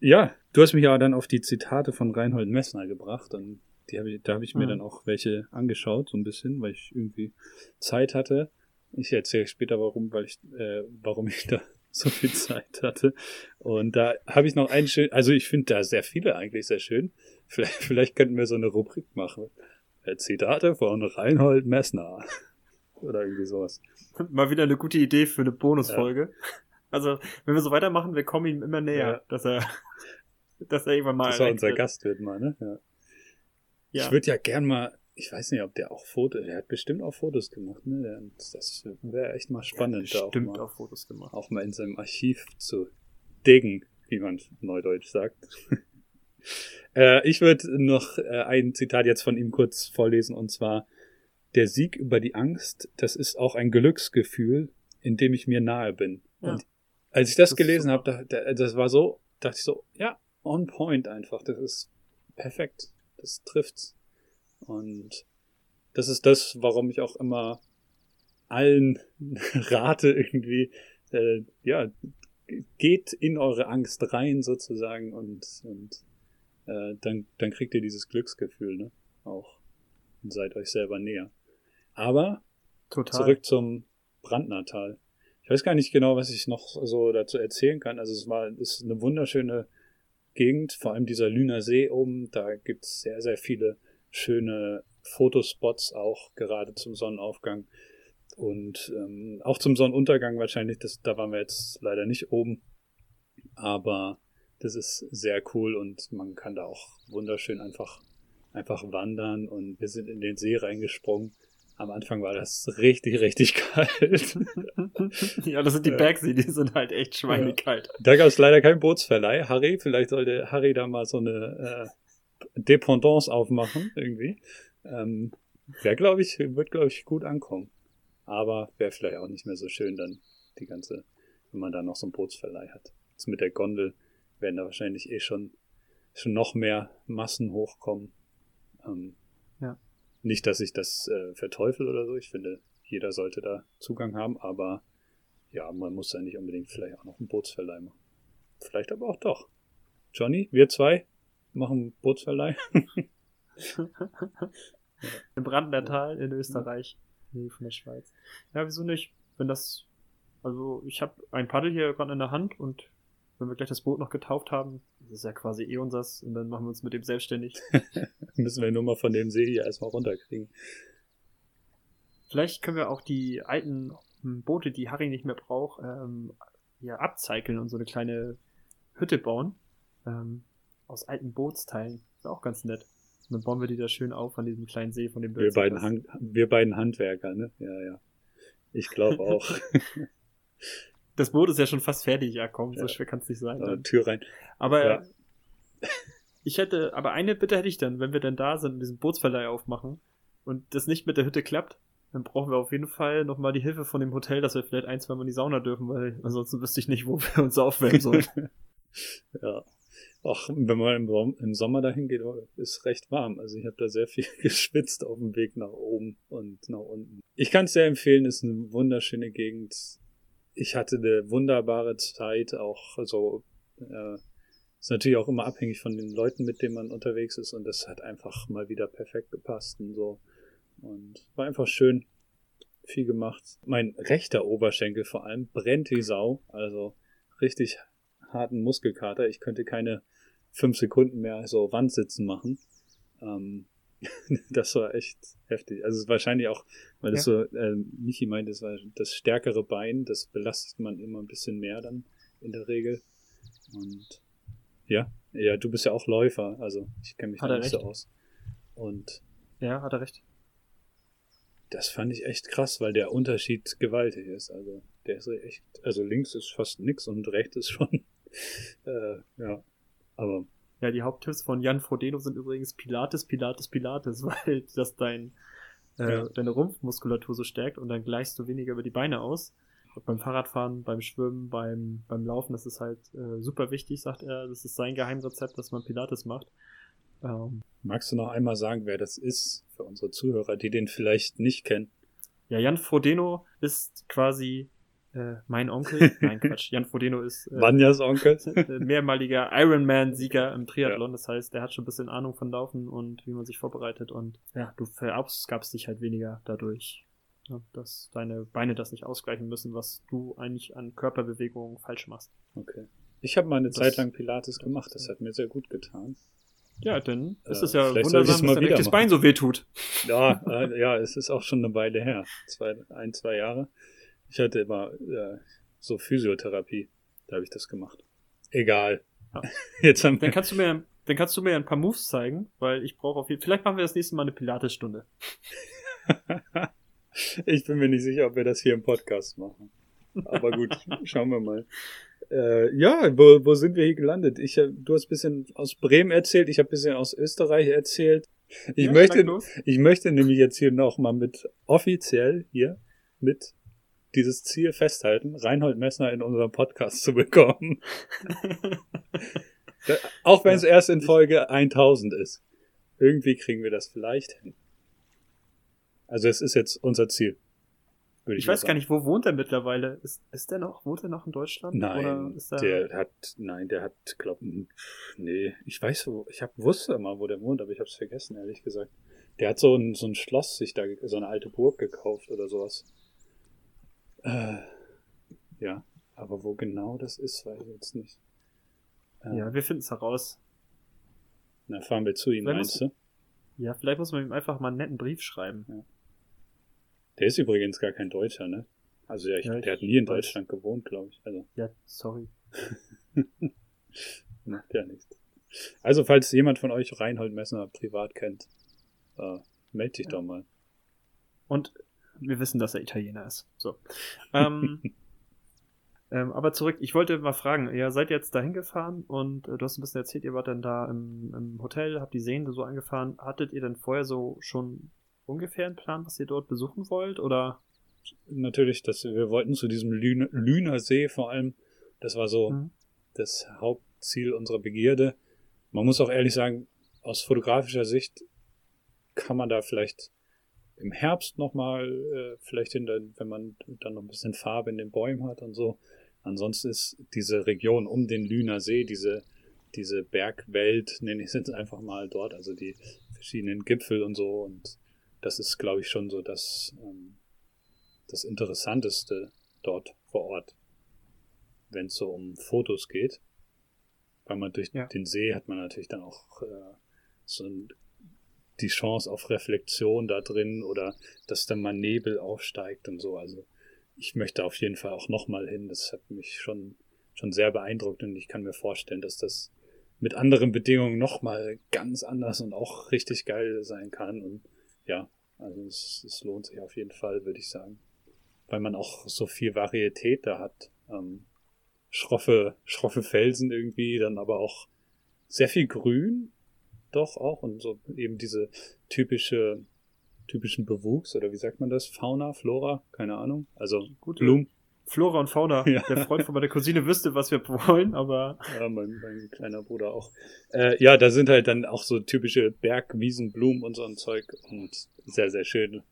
Ja, du hast mich ja dann auf die Zitate von Reinhold Messner gebracht und die hab ich, da habe ich mir Mhm. dann auch welche angeschaut, so ein bisschen, weil ich irgendwie Zeit hatte. Ich erzähle später warum, weil ich, äh, warum ich da so viel Zeit hatte. Und da habe ich noch einen schön, also ich finde da sehr viele eigentlich sehr schön. Vielleicht, vielleicht könnten wir so eine Rubrik machen. Äh, Zitate von Reinhold Messner. Oder irgendwie sowas. Mal wieder eine gute Idee für eine Bonusfolge. Also, wenn wir so weitermachen, wir kommen ihm immer näher, Ja. dass er, dass er irgendwann mal Dass er unser wird. Gast wird mal, ne? Ja. Ja. Ich würde ja gern mal, ich weiß nicht, ob der auch Fotos, der hat bestimmt auch Fotos gemacht, ne? Das wäre echt mal spannend, da auch Bestimmt mal, auch Fotos gemacht. auch mal in seinem Archiv zu diggen, wie man neudeutsch sagt. äh, ich würde noch äh, ein Zitat jetzt von ihm kurz vorlesen, und zwar der Sieg über die Angst, das ist auch ein Glücksgefühl, in dem ich mir nahe bin. Ja. Und als ich das, Das gelesen super. habe, da, da, das war so, dachte ich so, ja, on point einfach. Das ist perfekt. Das trifft's. Und das ist das, warum ich auch immer allen rate, irgendwie, äh, ja, geht in eure Angst rein sozusagen und, und äh, dann, dann kriegt ihr dieses Glücksgefühl, ne? Auch. Und seid euch selber näher. Aber Total. zurück zum Brandnertal. Ich weiß gar nicht genau, was ich noch so dazu erzählen kann. Also es war, es ist eine wunderschöne Gegend, vor allem dieser Lüner See oben. Da gibt's sehr, sehr viele schöne Fotospots auch gerade zum Sonnenaufgang und ähm, auch zum Sonnenuntergang wahrscheinlich. Das, da waren wir jetzt leider nicht oben, aber das ist sehr cool und man kann da auch wunderschön einfach einfach wandern und wir sind in den See reingesprungen. Am Anfang war das richtig, richtig kalt. ja, das sind die Ja. Bergsee, die sind halt echt schweinekalt. Da gab es leider keinen Bootsverleih. Harry, vielleicht sollte Harry da mal so eine äh, Dependance aufmachen, irgendwie. Ähm, wäre, glaube ich, wird, glaube ich, gut ankommen. Aber wäre vielleicht auch nicht mehr so schön dann die ganze, wenn man da noch so einen Bootsverleih hat. Jetzt mit der Gondel werden da wahrscheinlich eh schon, schon noch mehr Massen hochkommen. Ähm, Ja. Nicht, dass ich das äh, verteufel oder so. Ich finde, jeder sollte da Zugang haben, aber ja, man muss ja nicht unbedingt vielleicht auch noch einen Bootsverleih machen. Vielleicht aber auch doch. Johnny, wir zwei machen Bootsverleih. Im Brandnertal in Österreich. Nee, von der Schweiz. Ja, wieso nicht? Wenn das. Also, ich habe ein Paddel hier gerade in der Hand und wenn wir gleich das Boot noch getauft haben, das ist ja quasi eh unsers und dann machen wir uns mit dem selbstständig. Müssen wir nur mal von dem See hier erstmal runterkriegen. Vielleicht können wir auch die alten Boote, die Harry nicht mehr braucht, ähm, ja, upcyclen und so eine kleine Hütte bauen. Ähm, aus alten Bootsteilen. Ist auch ganz nett. Und dann bauen wir die da schön auf an diesem kleinen See von dem Wir beiden, Han wir beiden Handwerker, ne? Ja, ja. Ich glaube auch. Das Boot ist ja schon fast fertig, ja komm, so Ja. schwer kann es nicht sein. Äh, Dann. Tür rein. Aber Ja. ich hätte, aber eine Bitte hätte ich dann, wenn wir dann da sind und diesen Bootsverleih aufmachen und das nicht mit der Hütte klappt, dann brauchen wir auf jeden Fall nochmal die Hilfe von dem Hotel, dass wir vielleicht ein, zwei Mal in die Sauna dürfen, weil ansonsten wüsste ich nicht, wo wir uns aufwärmen sollen. Ja. Ach, wenn man im, Som- im Sommer dahin geht, ist recht warm. Also ich habe da sehr viel geschwitzt auf dem Weg nach oben und nach unten. Ich kann es sehr empfehlen, ist eine wunderschöne Gegend. Ich hatte eine wunderbare Zeit, auch so äh, ist natürlich auch immer abhängig von den Leuten, mit denen man unterwegs ist und das hat einfach mal wieder perfekt gepasst und so. Und war einfach schön, viel gemacht. Mein rechter Oberschenkel vor allem brennt wie Sau, also richtig harten Muskelkater. Ich könnte keine fünf Sekunden mehr so Wandsitzen machen. Ähm, das war echt heftig. Also wahrscheinlich auch, weil das so, äh, Michi meint, das war das stärkere Bein, das belastet man immer ein bisschen mehr dann in der Regel. Und ja, ja, du bist ja auch Läufer, also ich kenne mich da nicht so recht. aus. Und ja, hat er recht. das fand ich echt krass, weil der Unterschied gewaltig ist. Also der ist echt, also links ist fast nix und rechts ist schon, äh, ja, aber Ja, die Haupttipps von Jan Frodeno sind übrigens Pilates, Pilates, Pilates, weil das dein, äh, Ja. deine Rumpfmuskulatur so stärkt und dann gleichst du weniger über die Beine aus. Und beim Fahrradfahren, beim Schwimmen, beim, beim Laufen, das ist halt äh, super wichtig, sagt er. Das ist sein Geheimrezept, dass man Pilates macht. Ähm, magst du noch einmal sagen, wer das ist für unsere Zuhörer, die den vielleicht nicht kennen? ja, Jan Frodeno ist quasi äh, mein Onkel. Nein, Quatsch. Jan Frodeno ist äh, Vanjas Onkel? äh, mehrmaliger Ironman-Sieger im Triathlon. Das heißt, der hat schon ein bisschen Ahnung von Laufen und wie man sich vorbereitet. Und ja, du verausgabst dich halt weniger dadurch, ja, dass deine Beine das nicht ausgleichen müssen, was du eigentlich an Körperbewegungen falsch machst. Okay. Ich habe mal eine Das- Zeit lang Pilates gemacht, das hat mir sehr gut getan. Ja, dann ist Äh, es ja wundersam, dass dein rechtes machen. Bein so weh tut. Ja, äh, ja, es ist auch schon eine Weile her. Zwei, ein, zwei Jahre. Ich hatte immer äh, so Physiotherapie. Da habe ich das gemacht. Egal. Ja. Jetzt haben Dann kannst du mir, dann kannst du mir ein paar Moves zeigen, weil ich brauche auf jeden Vielleicht machen wir das nächste Mal eine Pilates-Stunde. ich bin mir nicht sicher, ob wir das hier im Podcast machen. Aber gut, schauen wir mal. Äh, ja, wo, wo sind wir hier gelandet? Ich, hab- du hast ein bisschen aus Bremen erzählt, ich habe ein bisschen aus Österreich erzählt. Ich Ja, möchte, ich möchte nämlich jetzt hier noch mal mit offiziell hier mit dieses Ziel festhalten, Reinhold Messner in unserem Podcast zu bekommen. Auch wenn es erst in Folge 1000 ist. Irgendwie kriegen wir das vielleicht hin. Also es ist jetzt unser Ziel. Ich mal weiß gar sagen. nicht, wo wohnt er mittlerweile? Ist, ist der noch, wohnt er noch in Deutschland? Nein, er, der hat, nein, der hat, glaub, nee, ich weiß wo, ich hab, wusste immer, wo der wohnt, aber ich hab's vergessen, ehrlich gesagt. Der hat so ein, so ein Schloss sich da, so eine alte Burg gekauft oder sowas. Äh, ja, aber wo genau das ist, weiß ich jetzt nicht. Äh, ja, wir finden es heraus. Na, fahren wir zu ihm, Wenn meinst du? Ja, vielleicht muss man ihm einfach mal einen netten Brief schreiben. Der ist übrigens gar kein Deutscher, ne? Also ja, ich, Ja, ich der hat nie in weiß. Deutschland gewohnt, glaube ich. Also Ja, sorry. macht ja nichts. Also, falls jemand von euch Reinhold Messner privat kennt, äh, meld dich doch mal. Und wir wissen, dass er Italiener ist. So. Ähm, ähm, aber zurück, ich wollte mal fragen, ihr seid jetzt dahin gefahren und äh, du hast ein bisschen erzählt, ihr wart dann da im, im Hotel, habt die Seen so angefahren. Hattet ihr denn vorher so schon ungefähr einen Plan, was ihr dort besuchen wollt? Oder? Natürlich, dass wir wollten zu diesem Lüne, Lüner See vor allem. Das war so Mhm. das Hauptziel unserer Begierde. Man muss auch ehrlich sagen, aus fotografischer Sicht kann man da vielleicht im Herbst nochmal, äh, vielleicht in der, wenn man dann noch ein bisschen Farbe in den Bäumen hat und so. Ansonsten ist diese Region um den Lüner See, diese, diese Bergwelt, nenne ich es jetzt einfach mal dort, also die verschiedenen Gipfel und so. Und das ist, glaube ich, schon so das, ähm, das Interessanteste dort vor Ort, wenn es so um Fotos geht. Weil man durch Ja. den See hat man natürlich dann auch äh, so ein, die Chance auf Reflexion da drin oder dass dann mal Nebel aufsteigt und so. Also ich möchte auf jeden Fall auch nochmal hin. Das hat mich schon, schon sehr beeindruckt und ich kann mir vorstellen, dass das mit anderen Bedingungen nochmal ganz anders und auch richtig geil sein kann. Und ja, also es, es lohnt sich auf jeden Fall, würde ich sagen. Weil man auch so viel Varietät da hat. Ähm, schroffe, schroffe Felsen irgendwie, dann aber auch sehr viel Grün, doch auch, und so eben diese typische, typischen Bewuchs, oder wie sagt man das? Fauna, Flora, keine Ahnung. Also Gute Blumen. Flora und Fauna. Ja. Der Freund von meiner Cousine wüsste, was wir wollen, aber Ja, mein, mein kleiner Bruder auch. Äh, ja, da sind halt dann auch so typische Bergwiesenblumen und so ein Zeug und sehr, sehr schön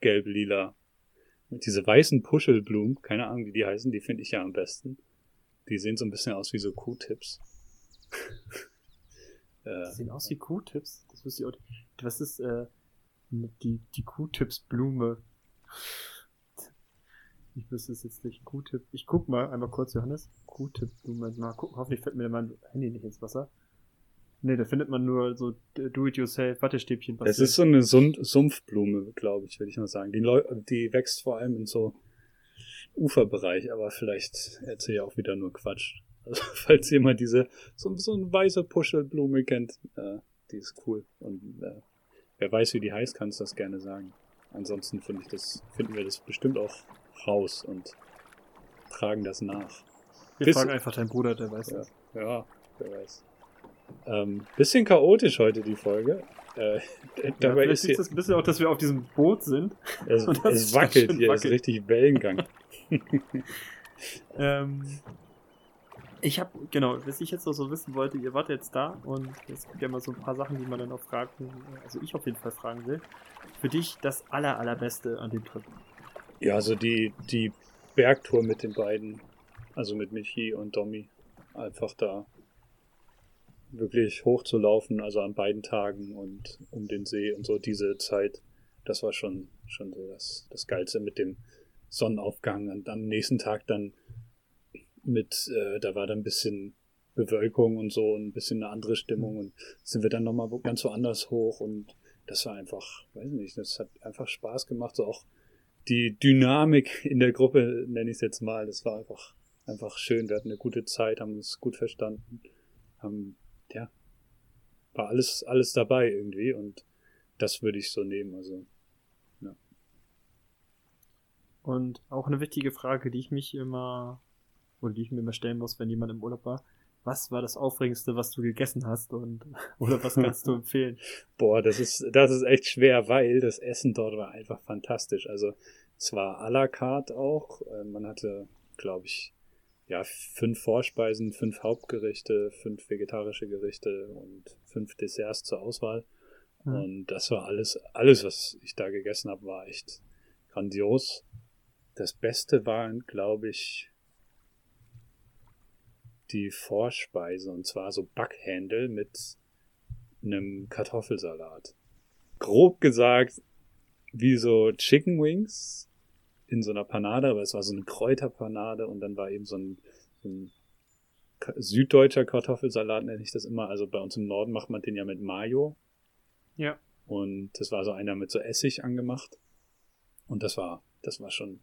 gelb, lila. Und diese weißen Puschelblumen, keine Ahnung, wie die heißen, die finde ich ja am besten. Die sehen so ein bisschen aus wie so Q-Tips. Äh, sehen aus wie Q-Tips. Das wüsste ich auch. Was ist äh, die, die Q-Tips-Blume? Ich wüsste es jetzt nicht. Q-Tip. Ich guck mal einmal kurz, Johannes. Q-Tip-Blume. Mal gucken. Hoffentlich fällt mir mein Handy nicht ins Wasser. Nee, da findet man nur so do-it-yourself Wattestäbchen. das ist so eine Sum Sumpfblume, glaube ich, würde ich mal sagen. Die, Leu die wächst vor allem in so Uferbereich, aber vielleicht erzähle ich auch wieder nur Quatsch. Also, falls jemand diese, so, so eine weiße Puschelblume kennt, äh, die ist cool. Und äh, wer weiß, wie die heißt, kannst das gerne sagen. Ansonsten finde ich das, finden wir das bestimmt auch raus und tragen das nach. Wir Bis- fragen einfach deinen Bruder, der weiß Ja, das. ja wer weiß. Ähm, bisschen chaotisch heute die Folge. Äh, Ja, dabei vielleicht ist das ein bisschen auch, dass wir auf diesem Boot sind. es, es wackelt hier, es ist wackelt. richtig Wellengang. Ähm, ich habe, genau, was ich jetzt noch so wissen wollte, ihr wart jetzt da und es gibt ja immer so ein paar Sachen, die man dann auch fragen, also ich auf jeden Fall fragen will. Für dich das aller, allerbeste an dem Trip. Ja, also die, die Bergtour mit den beiden, also mit Michi und Domi, einfach da wirklich hochzulaufen, also an beiden Tagen und um den See und so diese Zeit, das war schon, schon so das, das Geilste mit dem Sonnenaufgang und am nächsten Tag dann mit, äh, da war dann ein bisschen Bewölkung und so und ein bisschen eine andere Stimmung und sind wir dann nochmal ganz woanders hoch und das war einfach, weiß nicht, das hat einfach Spaß gemacht, so auch die Dynamik in der Gruppe, nenne ich es jetzt mal, das war einfach, einfach schön. Wir hatten eine gute Zeit, haben uns gut verstanden, haben, ja, war alles, alles dabei irgendwie und das würde ich so nehmen, also. Und auch eine wichtige Frage, die ich mich immer, oder die ich mir immer stellen muss, wenn jemand im Urlaub war. was war das Aufregendste, was du gegessen hast und oder was kannst du empfehlen? Boah, das ist, das ist echt schwer, weil das Essen dort war einfach fantastisch. Also es war à la carte auch. Äh, man hatte, glaube ich, ja, fünf Vorspeisen, fünf Hauptgerichte, fünf vegetarische Gerichte und fünf Desserts zur Auswahl. Mhm. Und das war alles, alles, was ich da gegessen habe, war echt grandios. Das Beste waren, glaube ich, die Vorspeise und zwar so Backhändel mit einem Kartoffelsalat. Grob gesagt, wie so Chicken Wings in so einer Panade, aber es war so eine Kräuterpanade und dann war eben so ein, so ein süddeutscher Kartoffelsalat, nenne ich das immer. Also bei uns im Norden macht man den ja mit Mayo. Ja. Und das war so einer mit so Essig angemacht. Und das war, das war schon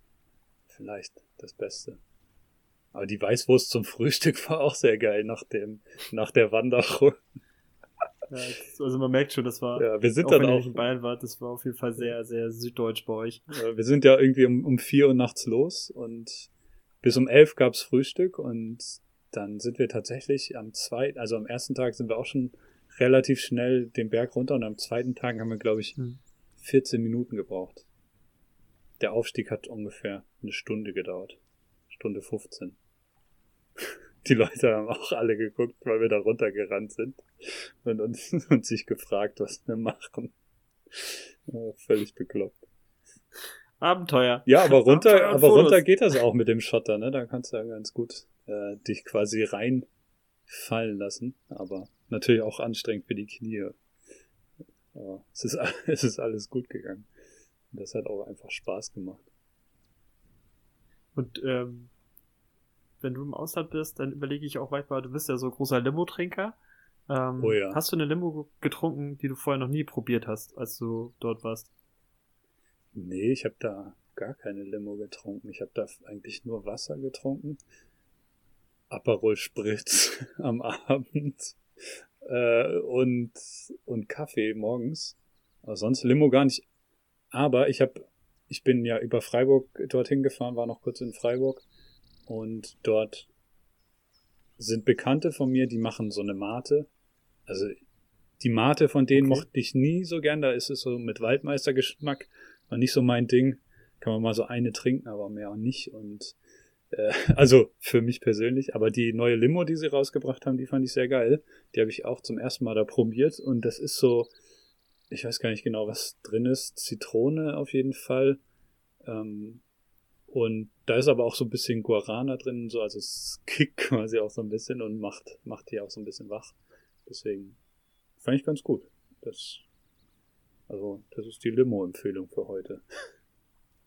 vielleicht das Beste. Aber die Weißwurst zum Frühstück war auch sehr geil nach dem, nach der Wanderung. Ja, also man merkt schon, das war, ja, wir sind auch dann auch, in Bayern wart, das war auf jeden Fall sehr, sehr süddeutsch bei euch. Ja, wir sind ja irgendwie um, um vier Uhr nachts los und bis um elf gab's Frühstück und dann sind wir tatsächlich am zweiten, also am ersten Tag sind wir auch schon relativ schnell den Berg runter und am zweiten Tag haben wir, glaube ich, Hm. 14 Minuten gebraucht. Der Aufstieg hat ungefähr eine Stunde gedauert. Stunde 15. Die Leute haben auch alle geguckt, weil wir da runtergerannt sind und uns, und sich gefragt, was wir machen. Ja, völlig bekloppt. Abenteuer. Ja, aber runter, Abenteuer und aber Fotos. runter geht das auch mit dem Schotter, ne? Da kannst du ja ganz gut äh, dich quasi reinfallen lassen. Aber natürlich auch anstrengend für die Knie. Aber es ist, es ist alles gut gegangen. Und das hat auch einfach Spaß gemacht. Und ähm, wenn du im Ausland bist, dann überlege ich auch manchmal, du bist ja so großer Limo-Trinker. Ähm, Oh ja. Hast du eine Limo getrunken, die du vorher noch nie probiert hast, als du dort warst? Nee, ich habe da gar keine Limo getrunken. Ich habe da eigentlich nur Wasser getrunken. Aperol Spritz am Abend äh, und, und Kaffee morgens. Aber sonst Limo gar nicht. Aber ich habe, ich bin ja über Freiburg dorthin gefahren, war noch kurz in Freiburg und dort sind Bekannte von mir, die machen so eine Mate. Also die Mate von denen Okay. mochte ich nie so gern. Da ist es so mit Waldmeistergeschmack. War nicht so mein Ding. Kann man mal so eine trinken, aber mehr auch nicht. Und äh, also für mich persönlich. Aber die neue Limo, die sie rausgebracht haben, die fand ich sehr geil. Die habe ich auch zum ersten Mal da probiert. Und das ist so, ich weiß gar nicht genau, was drin ist. Zitrone auf jeden Fall. Ähm, und da ist aber auch so ein bisschen Guarana drin, so, also es kickt quasi auch so ein bisschen und macht, macht die auch so ein bisschen wach. Deswegen fand ich ganz gut. Das, also, das ist die Limo-Empfehlung für heute.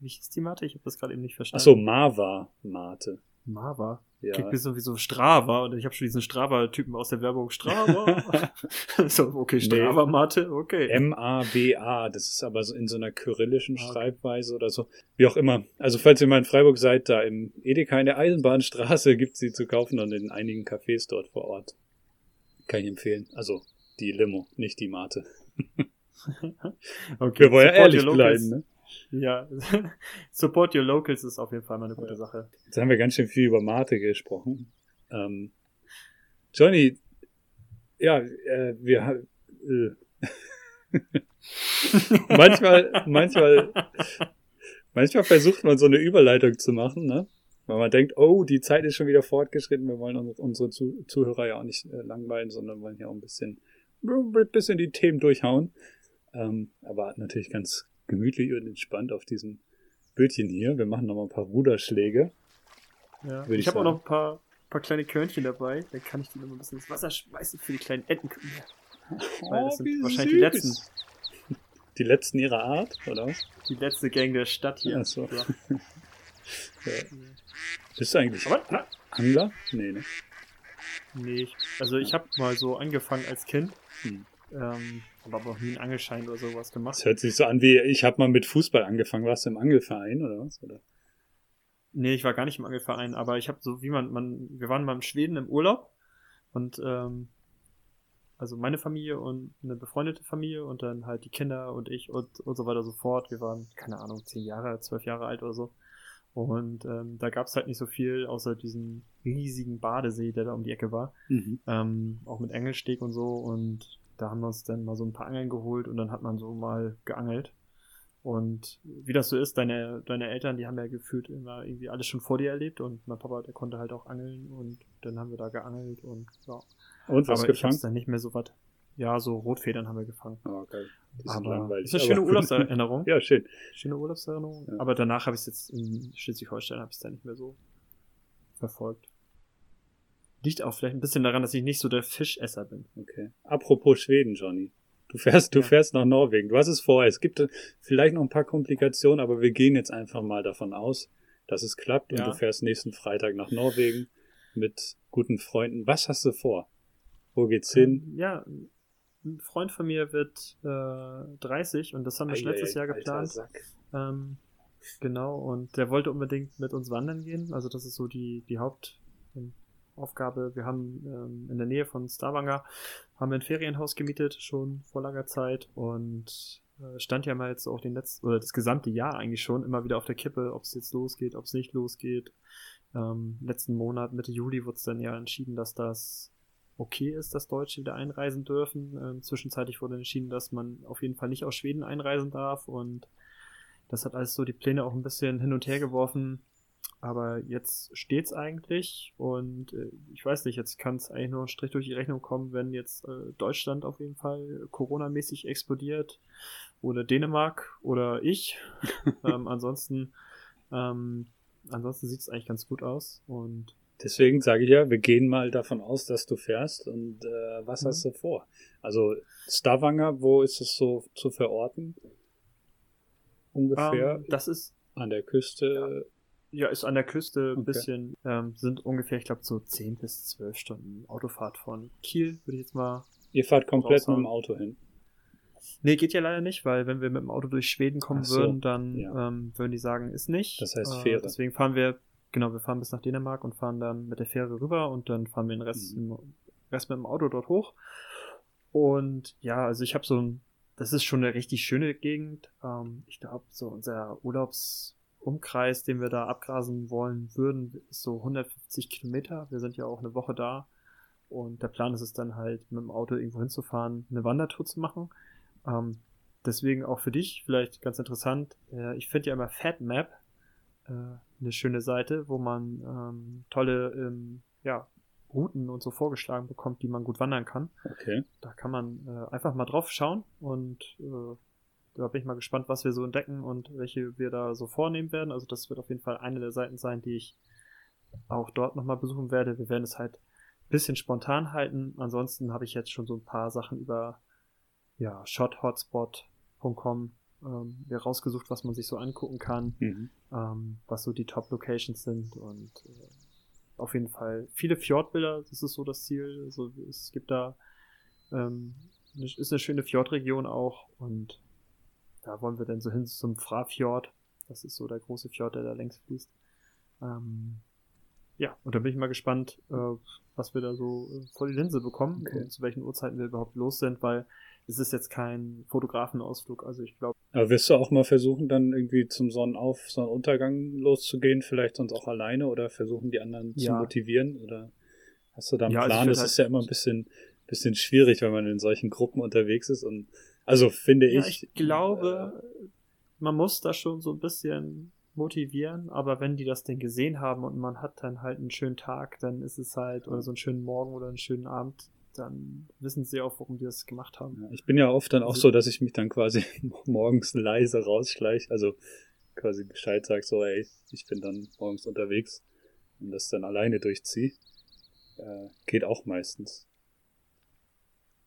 Wie hieß die Mate? Ich habe das gerade eben nicht verstanden. Ach so, Mava Mate. Mava. Ja. Klingt bisschen wie so Strava und ich habe schon diesen Strava-Typen aus der Werbung. Strava. so, okay, Strava-Mate, okay. M-A-B-A, das ist aber so in so einer kyrillischen Ah, okay. Schreibweise oder so. Wie auch immer. Also falls ihr mal in Freiburg seid, da im Edeka in der Eisenbahnstraße gibt's sie zu kaufen und in einigen Cafés dort vor Ort. Kann ich empfehlen. Also die Limo, nicht die Mate. okay. Wir wollen ja ehrlich bleiben, ne? Ja, Support Your Locals ist auf jeden Fall mal eine gute Sache. Jetzt haben wir ganz schön viel über Mate gesprochen. Ähm, Johnny, ja, äh, wir äh, manchmal, manchmal, manchmal versucht man so eine Überleitung zu machen, ne? Weil man denkt, oh, die Zeit ist schon wieder fortgeschritten, wir wollen unsere, unsere Zu Zuhörer ja auch nicht äh, langweilen, sondern wollen ja auch ein bisschen, ein bisschen die Themen durchhauen. Ähm, aber natürlich ganz gemütlich und entspannt auf diesem Bildchen hier. Wir machen noch mal ein paar Ruderschläge. Ja. Ich ich habe auch noch ein paar, paar kleine Körnchen dabei. Dann kann ich die noch mal ein bisschen ins Wasser schmeißen für die kleinen Enten. Weil das sind wahrscheinlich die süß. letzten. Die letzten ihrer Art, oder was? Die letzte Gang der Stadt hier. Ach so. Ja. Ja. Bist du eigentlich Aber, ah, Angler? Nee, ne? nee, also ich habe mal so angefangen als Kind. Hm. Ähm, habe aber auch nie einen Angelschein oder sowas Das gemacht. hört sich so an wie, ich habe mal mit Fußball angefangen. Warst du im Angelverein, oder was? Oder? Nee, ich war gar nicht im Angelverein, aber ich habe so, wie man, man, wir waren mal in Schweden im Urlaub und ähm, also meine Familie und eine befreundete Familie und dann halt die Kinder und ich und, und so weiter und so fort. Wir waren, keine Ahnung, zehn Jahre, zwölf Jahre alt oder so. Und ähm, da gab es halt nicht so viel, außer diesen riesigen Badesee, der da um die Ecke war. Mhm. Ähm, auch mit Engelsteg und so. Und da haben wir uns dann mal so ein paar Angeln geholt und dann hat man so mal geangelt. Und wie das so ist, deine, deine Eltern, die haben ja gefühlt immer irgendwie alles schon vor dir erlebt und mein Papa, der konnte halt auch angeln und dann haben wir da geangelt und ja. Und was Aber ich gefangen? hab's dann nicht mehr so was. Ja, so Rotfedern haben wir gefangen. Oh, geil. Die sind Aber langweilig. ist eine schöne Urlaubserinnerung. ja, schön. Schöne Urlaubserinnerung. Ja. Aber danach habe ich es jetzt in Schleswig-Holstein habe ich es dann nicht mehr so verfolgt. Liegt auch vielleicht ein bisschen daran, dass ich nicht so der Fischesser bin. Okay. Apropos Schweden, Johnny. Du fährst, du Ja. fährst nach Norwegen. Du hast es vor. Es gibt äh, vielleicht noch ein paar Komplikationen, aber wir gehen jetzt einfach mal davon aus, dass es klappt und Ja. du fährst nächsten Freitag nach Norwegen mit guten Freunden. Was hast du vor? Wo geht's hin? Ähm, ja, ein Freund von mir wird äh, 30 und das haben wir letztes Jahr geplant. Ähm, genau, und der wollte unbedingt mit uns wandern gehen. Also das ist so die, die Hauptaufgabe. Wir haben ähm, in der Nähe von Stavanger haben wir ein Ferienhaus gemietet, schon vor langer Zeit. Und äh, stand ja mal jetzt auch den letzten, oder das gesamte Jahr eigentlich schon immer wieder auf der Kippe, ob es jetzt losgeht, ob es nicht losgeht. Ähm, letzten Monat, Mitte Juli, wurde es dann ja entschieden, dass das okay ist, dass Deutsche wieder einreisen dürfen. Ähm, zwischenzeitlich wurde entschieden, dass man auf jeden Fall nicht aus Schweden einreisen darf und das hat alles so die Pläne auch ein bisschen hin und her geworfen. Aber jetzt steht's eigentlich und äh, ich weiß nicht, jetzt kann es eigentlich nur ein Strich durch die Rechnung kommen, wenn jetzt äh, Deutschland auf jeden Fall Corona-mäßig explodiert oder Dänemark oder ich. ähm, ansonsten ähm, ansonsten sieht es eigentlich ganz gut aus und Deswegen sage ich ja, wir gehen mal davon aus, dass du fährst. Und äh, was Mhm. hast du vor? Also Stavanger, wo ist es so zu verorten? Ungefähr ähm, das ist an der Küste. Ja, ist an der Küste ein Okay. bisschen, ähm, sind ungefähr, ich glaube, so 10 bis 12 Stunden Autofahrt von Kiel, würde ich jetzt mal. Ihr fahrt komplett mit Raushauen. dem Auto hin. Nee, geht ja leider nicht, weil wenn wir mit dem Auto durch Schweden kommen so, würden, dann ja. ähm, würden die sagen, ist nicht. Das heißt Äh, Fähre. deswegen fahren wir, genau, wir fahren bis nach Dänemark und fahren dann mit der Fähre rüber und dann fahren wir den Rest, Mhm. Rest mit dem Auto dort hoch. Und ja, also ich habe so ein, das ist schon eine richtig schöne Gegend. Ähm, ich glaube, so unser Urlaubsumkreis, den wir da abgrasen wollen würden, ist so 150 Kilometer. Wir sind ja auch eine Woche da. Und der Plan ist es dann halt, mit dem Auto irgendwo hinzufahren, eine Wandertour zu machen. Ähm, deswegen auch für dich vielleicht ganz interessant. Äh, ich finde ja immer FatMap äh, eine schöne Seite, wo man ähm, tolle ähm, ja, Routen und so vorgeschlagen bekommt, die man gut wandern kann. Okay. Da kann man äh, einfach mal drauf schauen und äh, da bin ich mal gespannt, was wir so entdecken und welche wir da so vornehmen werden. Also das wird auf jeden Fall eine der Seiten sein, die ich auch dort nochmal besuchen werde. Wir werden es halt ein bisschen spontan halten. Ansonsten habe ich jetzt schon so ein paar Sachen über ja, shothotspot.com ähm, rausgesucht, was man sich so angucken kann, Mhm. ähm, was so die Top-Locations sind und äh, auf jeden Fall viele Fjordbilder, das ist so das Ziel. Also es gibt da ähm, ist eine schöne Fjordregion auch und da wollen wir dann so hin zum Frafjord. Das ist so der große Fjord, der da längs fließt. Ähm, ja, und da bin ich mal gespannt, äh, was wir da so äh, vor die Linse bekommen Okay. und zu welchen Uhrzeiten wir überhaupt los sind, weil es ist jetzt kein Fotografenausflug. Also ich glaube, Aber wirst du auch mal versuchen, dann irgendwie zum Sonnenauf, Sonnenuntergang loszugehen, vielleicht sonst auch alleine oder versuchen die anderen zu Ja. motivieren? Oder hast du da einen Ja, also Plan? würd das halt- ist ja immer ein bisschen, bisschen schwierig, wenn man in solchen Gruppen unterwegs ist. Und also finde Ja, ich. ich glaube, man muss da schon so ein bisschen motivieren, aber wenn die das denn gesehen haben und man hat dann halt einen schönen Tag, dann ist es halt, oder so einen schönen Morgen oder einen schönen Abend, dann wissen sie auch, warum die das gemacht haben. Ja, Ich bin ja oft dann auch Also- so, dass ich mich dann quasi morgens leise rausschleiche, also quasi Bescheid sag so, ey, ich bin dann morgens unterwegs und das dann alleine durchziehe. Äh, geht auch meistens.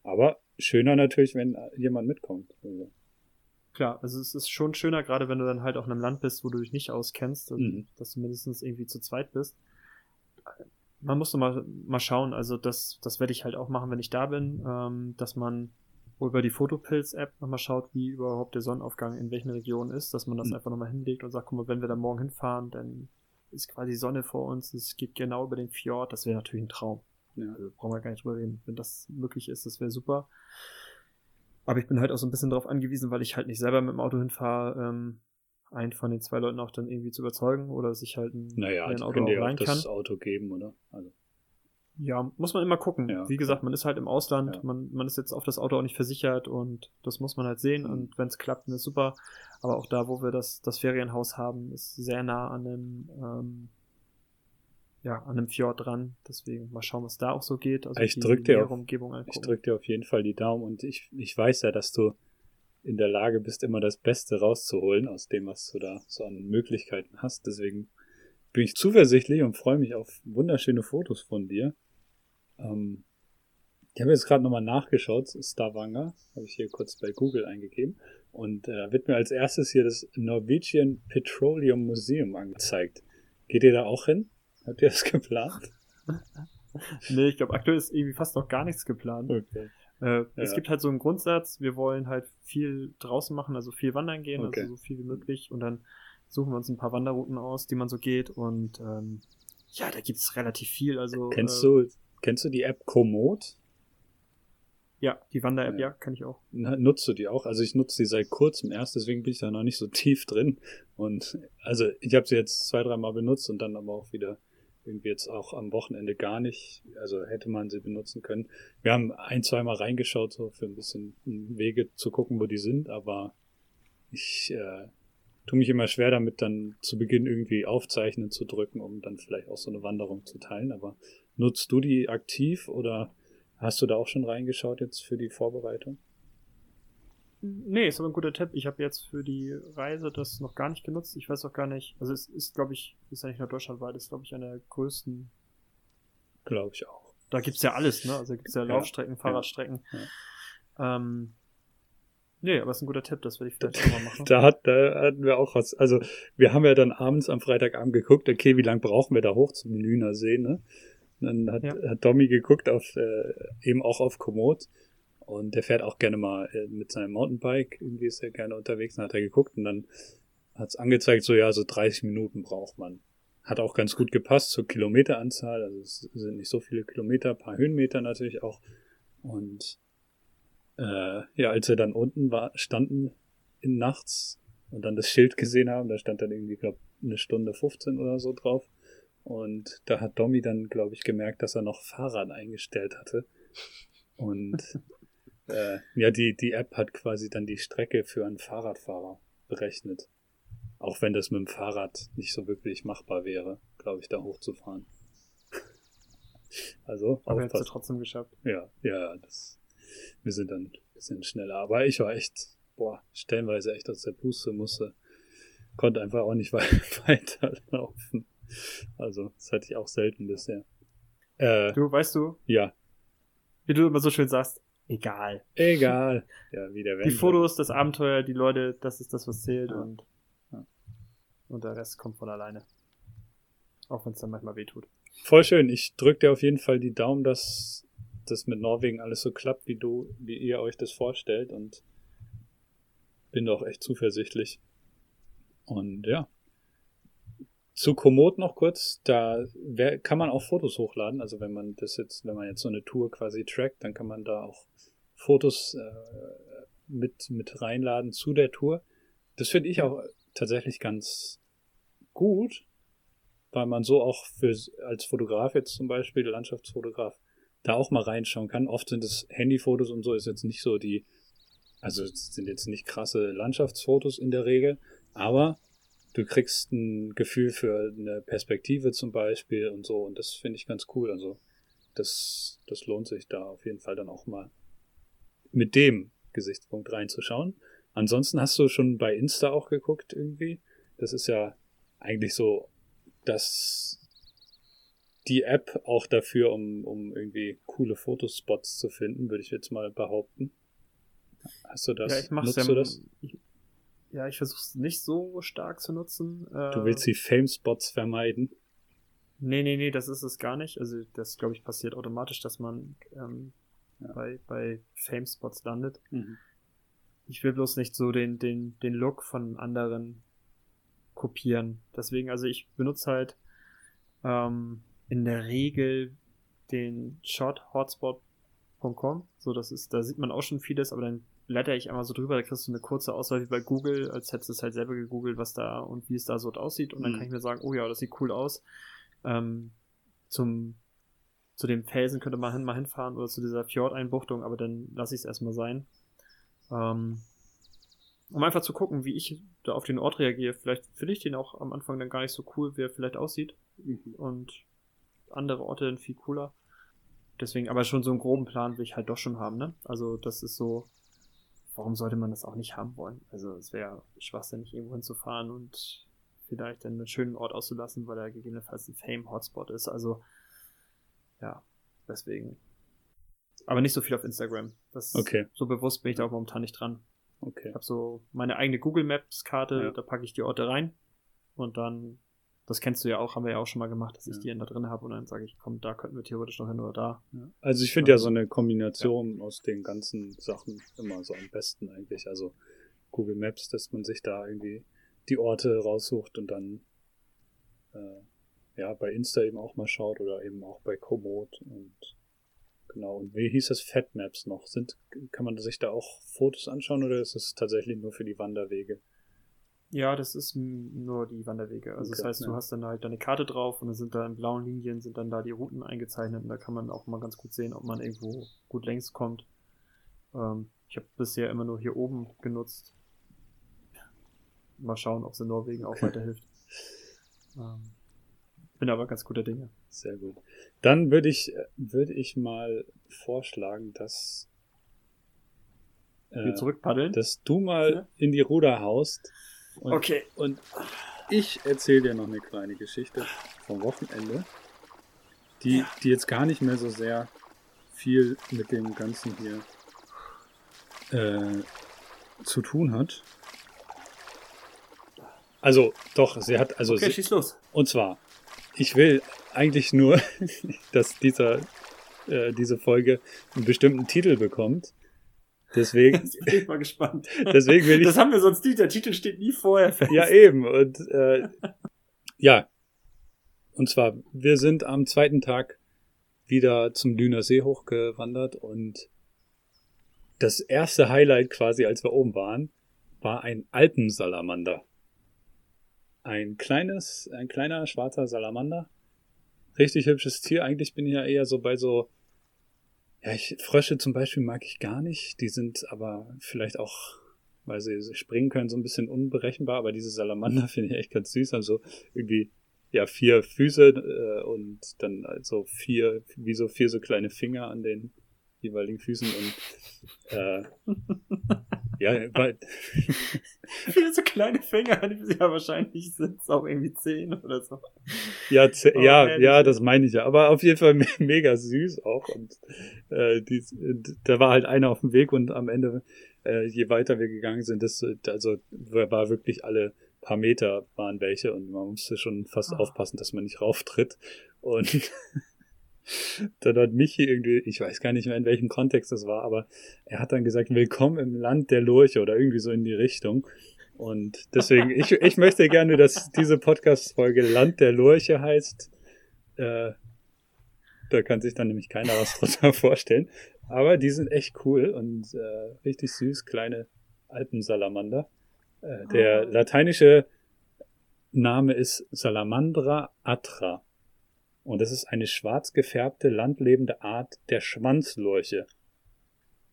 Aber schöner natürlich, wenn jemand mitkommt. Also, Klar, also es ist schon schöner, gerade wenn du dann halt auch in einem Land bist, wo du dich nicht auskennst, und Mhm. dass du mindestens irgendwie zu zweit bist. Man muss mal, mal schauen, also das, das werde ich halt auch machen, wenn ich da bin, ähm, dass man über die Fotopilz-App nochmal schaut, wie überhaupt der Sonnenaufgang in welchen Regionen ist, dass man das Mhm. einfach nochmal hinlegt und sagt, guck mal, wenn wir da morgen hinfahren, dann ist quasi Sonne vor uns, es geht genau über den Fjord, das wäre natürlich ein Traum. Ja. Also brauchen wir gar nicht drüber reden. Wenn das möglich ist, das wäre super. Aber ich bin halt auch so ein bisschen darauf angewiesen, weil ich halt nicht selber mit dem Auto hinfahre, ähm, einen von den zwei Leuten auch dann irgendwie zu überzeugen oder sich halt ein, Naja, ein Auto können auch dir auch kann. das Auto geben, oder? Also, Ja, muss man immer gucken. Ja. Wie gesagt, man ist halt im Ausland, Ja. man, man ist jetzt auf das Auto auch nicht versichert und das muss man halt sehen Mhm. und wenn es klappt, dann ist super. Aber auch da, wo wir das, das Ferienhaus haben, ist sehr nah an einem, ähm, ja, an einem Fjord dran. Deswegen mal schauen, was da auch so geht. Also Ich die drück dir auf- ich drücke dir auf jeden Fall die Daumen und ich, ich weiß ja, dass du in der Lage bist, immer das Beste rauszuholen aus dem, was du da so an Möglichkeiten hast. Deswegen bin ich zuversichtlich und freue mich auf wunderschöne Fotos von dir. Ähm, ich habe jetzt gerade nochmal nachgeschaut, Stavanger, habe ich hier kurz bei Google eingegeben. Und äh, wird mir als erstes hier das Norwegian Petroleum Museum angezeigt. Geht ihr da auch hin? Habt ihr das geplant? Nee, ich glaube, aktuell ist irgendwie fast noch gar nichts geplant. Okay. Äh, Es Ja. gibt halt so einen Grundsatz, wir wollen halt viel draußen machen, also viel wandern gehen, Okay. also so viel wie möglich. Und dann suchen wir uns ein paar Wanderrouten aus, die man so geht. Und ähm, ja, da gibt's relativ viel. Also Kennst äh, du, kennst du die App Komoot? Ja, die Wander-App, Ja. ja, kann ich auch. Na, Nutzt du die auch? Also ich nutze die seit kurzem erst, deswegen bin ich da noch nicht so tief drin. Und also ich habe sie jetzt zwei, dreimal benutzt und dann aber auch wieder irgendwie jetzt auch am Wochenende gar nicht. Also hätte man sie benutzen können. Wir haben ein, zweimal reingeschaut, so für ein bisschen Wege zu gucken, wo die sind, aber ich äh, tue mich immer schwer damit, dann zu Beginn irgendwie aufzeichnen zu drücken, um dann vielleicht auch so eine Wanderung zu teilen. Aber nutzt du die aktiv oder hast du da auch schon reingeschaut jetzt für die Vorbereitung? Nee, ist aber ein guter Tipp. Ich habe jetzt für die Reise das noch gar nicht genutzt. Ich weiß auch gar nicht. Also es ist, glaube ich, ist ja nicht nur deutschlandweit, ist, glaube ich, einer der größten. Glaube ich auch. Da gibt's ja alles, ne? Also gibt's ja Ja. Laufstrecken, Fahrradstrecken. Ja. Ähm, nee, aber ist ein guter Tipp, das werde ich vielleicht mal machen. Da, hat, da hatten wir auch was. Also wir haben ja dann abends am Freitagabend geguckt, okay, wie lange brauchen wir da hoch zum Lüner See, ne? Und Dann hat, Ja. hat Domi geguckt auf äh, eben auch auf Komoot und der fährt auch gerne mal äh, mit seinem Mountainbike, irgendwie ist er gerne unterwegs, dann hat er geguckt und dann hat's angezeigt, so ja, so 30 Minuten braucht man. Hat auch ganz gut gepasst zur Kilometeranzahl, also es sind nicht so viele Kilometer, paar Höhenmeter natürlich auch. Und äh, ja, als wir dann unten war, standen in nachts und dann das Schild gesehen haben, da stand dann irgendwie, glaube eine Stunde 15 oder so drauf. Und da hat Domi dann, glaube ich, gemerkt, dass er noch Fahrrad eingestellt hatte. Und äh, ja, die, die App hat quasi dann die Strecke für einen Fahrradfahrer berechnet. Auch wenn das mit dem Fahrrad nicht so wirklich machbar wäre, glaube ich, da hochzufahren. Also, aber jetzt aufpassen. trotzdem geschafft. Ja, ja, das, wir sind dann ein bisschen schneller. Aber ich war echt, boah, stellenweise echt aus der Puste, musste, konnte einfach auch nicht wei- weiterlaufen. Also, das hatte ich auch selten bisher. Äh, Du, weißt du, ja, wie du immer so schön sagst, egal. egal. Ja, wie der Die Wendler. Fotos, das Abenteuer, die Leute, das ist das, was zählt Ja. und, Ja. und der Rest kommt von alleine. Auch wenn es dann manchmal wehtut. Voll schön. Ich drücke dir auf jeden Fall die Daumen, dass das mit Norwegen alles so klappt, wie du, wie ihr euch das vorstellt und bin doch echt zuversichtlich. Und ja. Zu Komoot noch kurz, da kann man auch Fotos hochladen. Also wenn man das jetzt, wenn man jetzt so eine Tour quasi trackt, dann kann man da auch Fotos äh, mit, mit reinladen zu der Tour. Das finde ich auch tatsächlich ganz gut, weil man so auch für, als Fotograf jetzt zum Beispiel, Landschaftsfotograf, da auch mal reinschauen kann. Oft sind es Handyfotos und so, ist jetzt nicht so die, also sind jetzt nicht krasse Landschaftsfotos in der Regel, aber du kriegst ein Gefühl für eine Perspektive zum Beispiel und so und das finde ich ganz cool. Also das, das lohnt sich da auf jeden Fall dann auch mal mit dem Gesichtspunkt reinzuschauen. Ansonsten hast du schon bei Insta auch geguckt irgendwie. Das ist ja eigentlich so dass die App auch dafür, um, um irgendwie coole Fotospots zu finden, würde ich jetzt mal behaupten. Hast du das? ja, ich mach's Nutzt ja, du das? Ich, ja, ich versuche es nicht so stark zu nutzen. Äh, Du willst die Fame-Spots vermeiden? Nee, nee, nee, das ist es gar nicht. Also das, glaube ich, passiert automatisch, dass man ähm, Ja. bei, bei Fame-Spots landet. Mhm. Ich will bloß nicht so den, den, den Look von anderen kopieren. Deswegen, also ich benutze halt ähm, in der Regel den shothotspot.com. So, das ist, da sieht man auch schon vieles, aber dann blätter ich einmal so drüber, da kriegst du eine kurze Auswahl wie bei Google, als hättest du es halt selber gegoogelt, was da und wie es da so aussieht. Und dann Mhm. kann ich mir sagen, oh ja, das sieht cool aus. Ähm, zum, zu dem Felsen könnte man hin, mal hinfahren oder zu dieser Fjordeinbuchtung, aber dann lasse ich es erstmal sein. Ähm, um einfach zu gucken, wie ich da auf den Ort reagiere. Vielleicht finde ich den auch am Anfang dann gar nicht so cool, wie er vielleicht aussieht. Und andere Orte dann viel cooler. Deswegen, aber schon so einen groben Plan will ich halt doch schon haben, ne? Also, das ist so, warum sollte man das auch nicht haben wollen? Also, es wäre schwachsinnig, irgendwo hinzufahren und vielleicht dann einen schönen Ort auszulassen, weil er gegebenenfalls ein Fame-Hotspot ist. Also, ja, deswegen. Aber nicht so viel auf Instagram. Das Okay. So bewusst bin ich da auch momentan nicht dran. Okay. Ich habe so meine eigene Google Maps Karte, Ja. da packe ich die Orte rein und dann, das kennst du ja auch, haben wir ja auch schon mal gemacht, dass ich Ja. die da drin habe und dann sage ich, komm, da könnten wir theoretisch noch hin oder da. Ja. Also ich finde ja so eine Kombination aus den ganzen Sachen immer so am besten eigentlich. Also Google Maps, dass man sich da irgendwie die Orte raussucht und dann äh, ja bei Insta eben auch mal schaut oder eben auch bei Komoot und genau. Und wie hieß das Fat Maps noch? Sind kann man sich da auch Fotos anschauen oder ist es tatsächlich nur für die Wanderwege? Ja, das ist nur die Wanderwege. Also das Okay, heißt, du ja. hast dann halt deine Karte drauf und dann sind da in blauen Linien sind dann da die Routen eingezeichnet und da kann man auch mal ganz gut sehen, ob man irgendwo gut längs kommt. Ähm, ich habe bisher immer nur hier oben genutzt. Mal schauen, ob es in Norwegen auch weiterhilft. Ähm, bin aber ganz guter Dinge. Sehr gut. Dann würde ich, würde ich mal vorschlagen, dass, Wir äh, zurückpaddeln. dass du mal in die Ruder haust. Und, Okay. Und ich erzähle dir noch eine kleine Geschichte vom Wochenende, die, die jetzt gar nicht mehr so sehr viel mit dem Ganzen hier äh, zu tun hat. Also, doch, sie hat, also okay, sie, schieß los. und zwar, ich will eigentlich nur, dass dieser, äh, diese Folge einen bestimmten Titel bekommt. Deswegen, Jetzt bin ich mal gespannt. deswegen will ich. Das haben wir sonst nicht. Der Titel steht nie vorher fest. Ja, eben. Und äh, ja. Und zwar, wir sind am zweiten Tag wieder zum Lüner See hochgewandert und das erste Highlight quasi, als wir oben waren, war ein Alpensalamander. Ein kleines, ein kleiner schwarzer Salamander. Richtig hübsches Tier. Eigentlich bin ich ja eher so bei so, ja, ich, Frösche zum Beispiel mag ich gar nicht. Die sind aber vielleicht auch, weil sie springen können, so ein bisschen unberechenbar. Aber diese Salamander finde ich echt ganz süß. Also irgendwie, ja, vier Füße äh, und dann also vier, wie so vier so kleine Finger an den jeweiligen Füßen und äh, ja, weil, Viele so kleine Finger, die ja wahrscheinlich sind es auch irgendwie zehn oder so. Ja, Oh, ja, ehrlich. ja, das meine ich ja. Aber auf jeden Fall me- mega süß auch. Und äh, die, da war halt einer auf dem Weg und am Ende, äh, je weiter wir gegangen sind, das, also war wirklich alle paar Meter waren welche und man musste schon fast Ah. aufpassen, dass man nicht rauftritt. Und dann hat Michi irgendwie, ich weiß gar nicht mehr in welchem Kontext das war, aber er hat dann gesagt, willkommen im Land der Lurche oder irgendwie so in die Richtung. Und deswegen, ich, ich möchte gerne, dass diese Podcast-Folge Land der Lurche heißt. Äh, da kann sich dann nämlich keiner was drunter vorstellen. Aber die sind echt cool und äh, richtig süß, kleine Alpensalamander. Äh, der Ah. lateinische Name ist Salamandra atra. Und das ist eine schwarz gefärbte, landlebende Art der Schwanzlurche.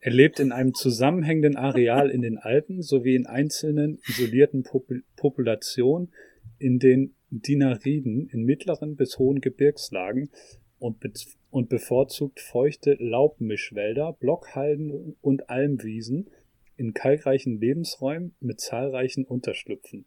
Er lebt in einem zusammenhängenden Areal in den Alpen sowie in einzelnen isolierten Popul Populationen in den Dinariden in mittleren bis hohen Gebirgslagen und, be und bevorzugt feuchte Laubmischwälder, Blockhalden und Almwiesen in kalkreichen Lebensräumen mit zahlreichen Unterschlüpfen.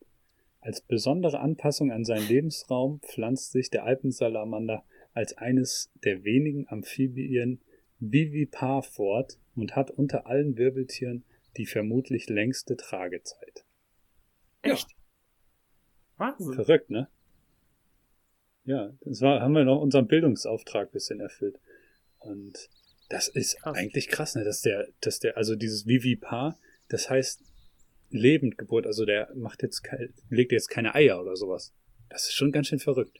Als besondere Anpassung an seinen Lebensraum pflanzt sich der Alpensalamander als eines der wenigen Amphibien vivipar fort und hat unter allen Wirbeltieren die vermutlich längste Tragezeit. Echt? Wahnsinn. Verrückt, ne? Ja, das war, haben wir noch unseren Bildungsauftrag bisschen erfüllt. Und das ist Krass. eigentlich krass, ne? Dass der, dass der, also dieses Vivipar, das heißt Lebendgeburt, also der macht jetzt legt jetzt keine Eier oder sowas. Das ist schon ganz schön verrückt.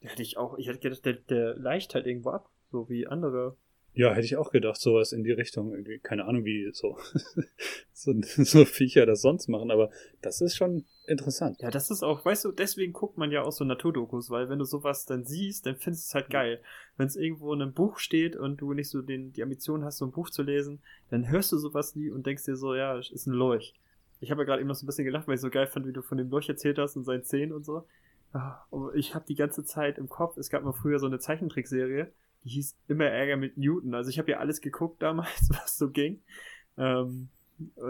Hätte ich auch, ich hätte gedacht, der, der leicht halt irgendwo ab. So wie andere Ja, hätte ich auch gedacht, sowas in die Richtung. Irgendwie, keine Ahnung, wie so, so, so Viecher das sonst machen, aber das ist schon interessant. Ja, das ist auch, weißt du, deswegen guckt man ja auch so Naturdokus, weil wenn du sowas dann siehst, dann findest du es halt geil. Wenn es irgendwo in einem Buch steht und du nicht so den, die Ambition hast, so ein Buch zu lesen, dann hörst du sowas nie und denkst dir so, ja, ist ein Lorch. Ich habe ja gerade eben noch so ein bisschen gelacht, weil ich so geil fand, wie du von dem Lorch erzählt hast und seinen Zähnen und so. Ah, aber ich habe die ganze Zeit im Kopf, es gab mal früher so eine Zeichentrickserie, die hieß immer Ärger mit Newton. Also ich habe ja alles geguckt damals, was so ging. Ähm,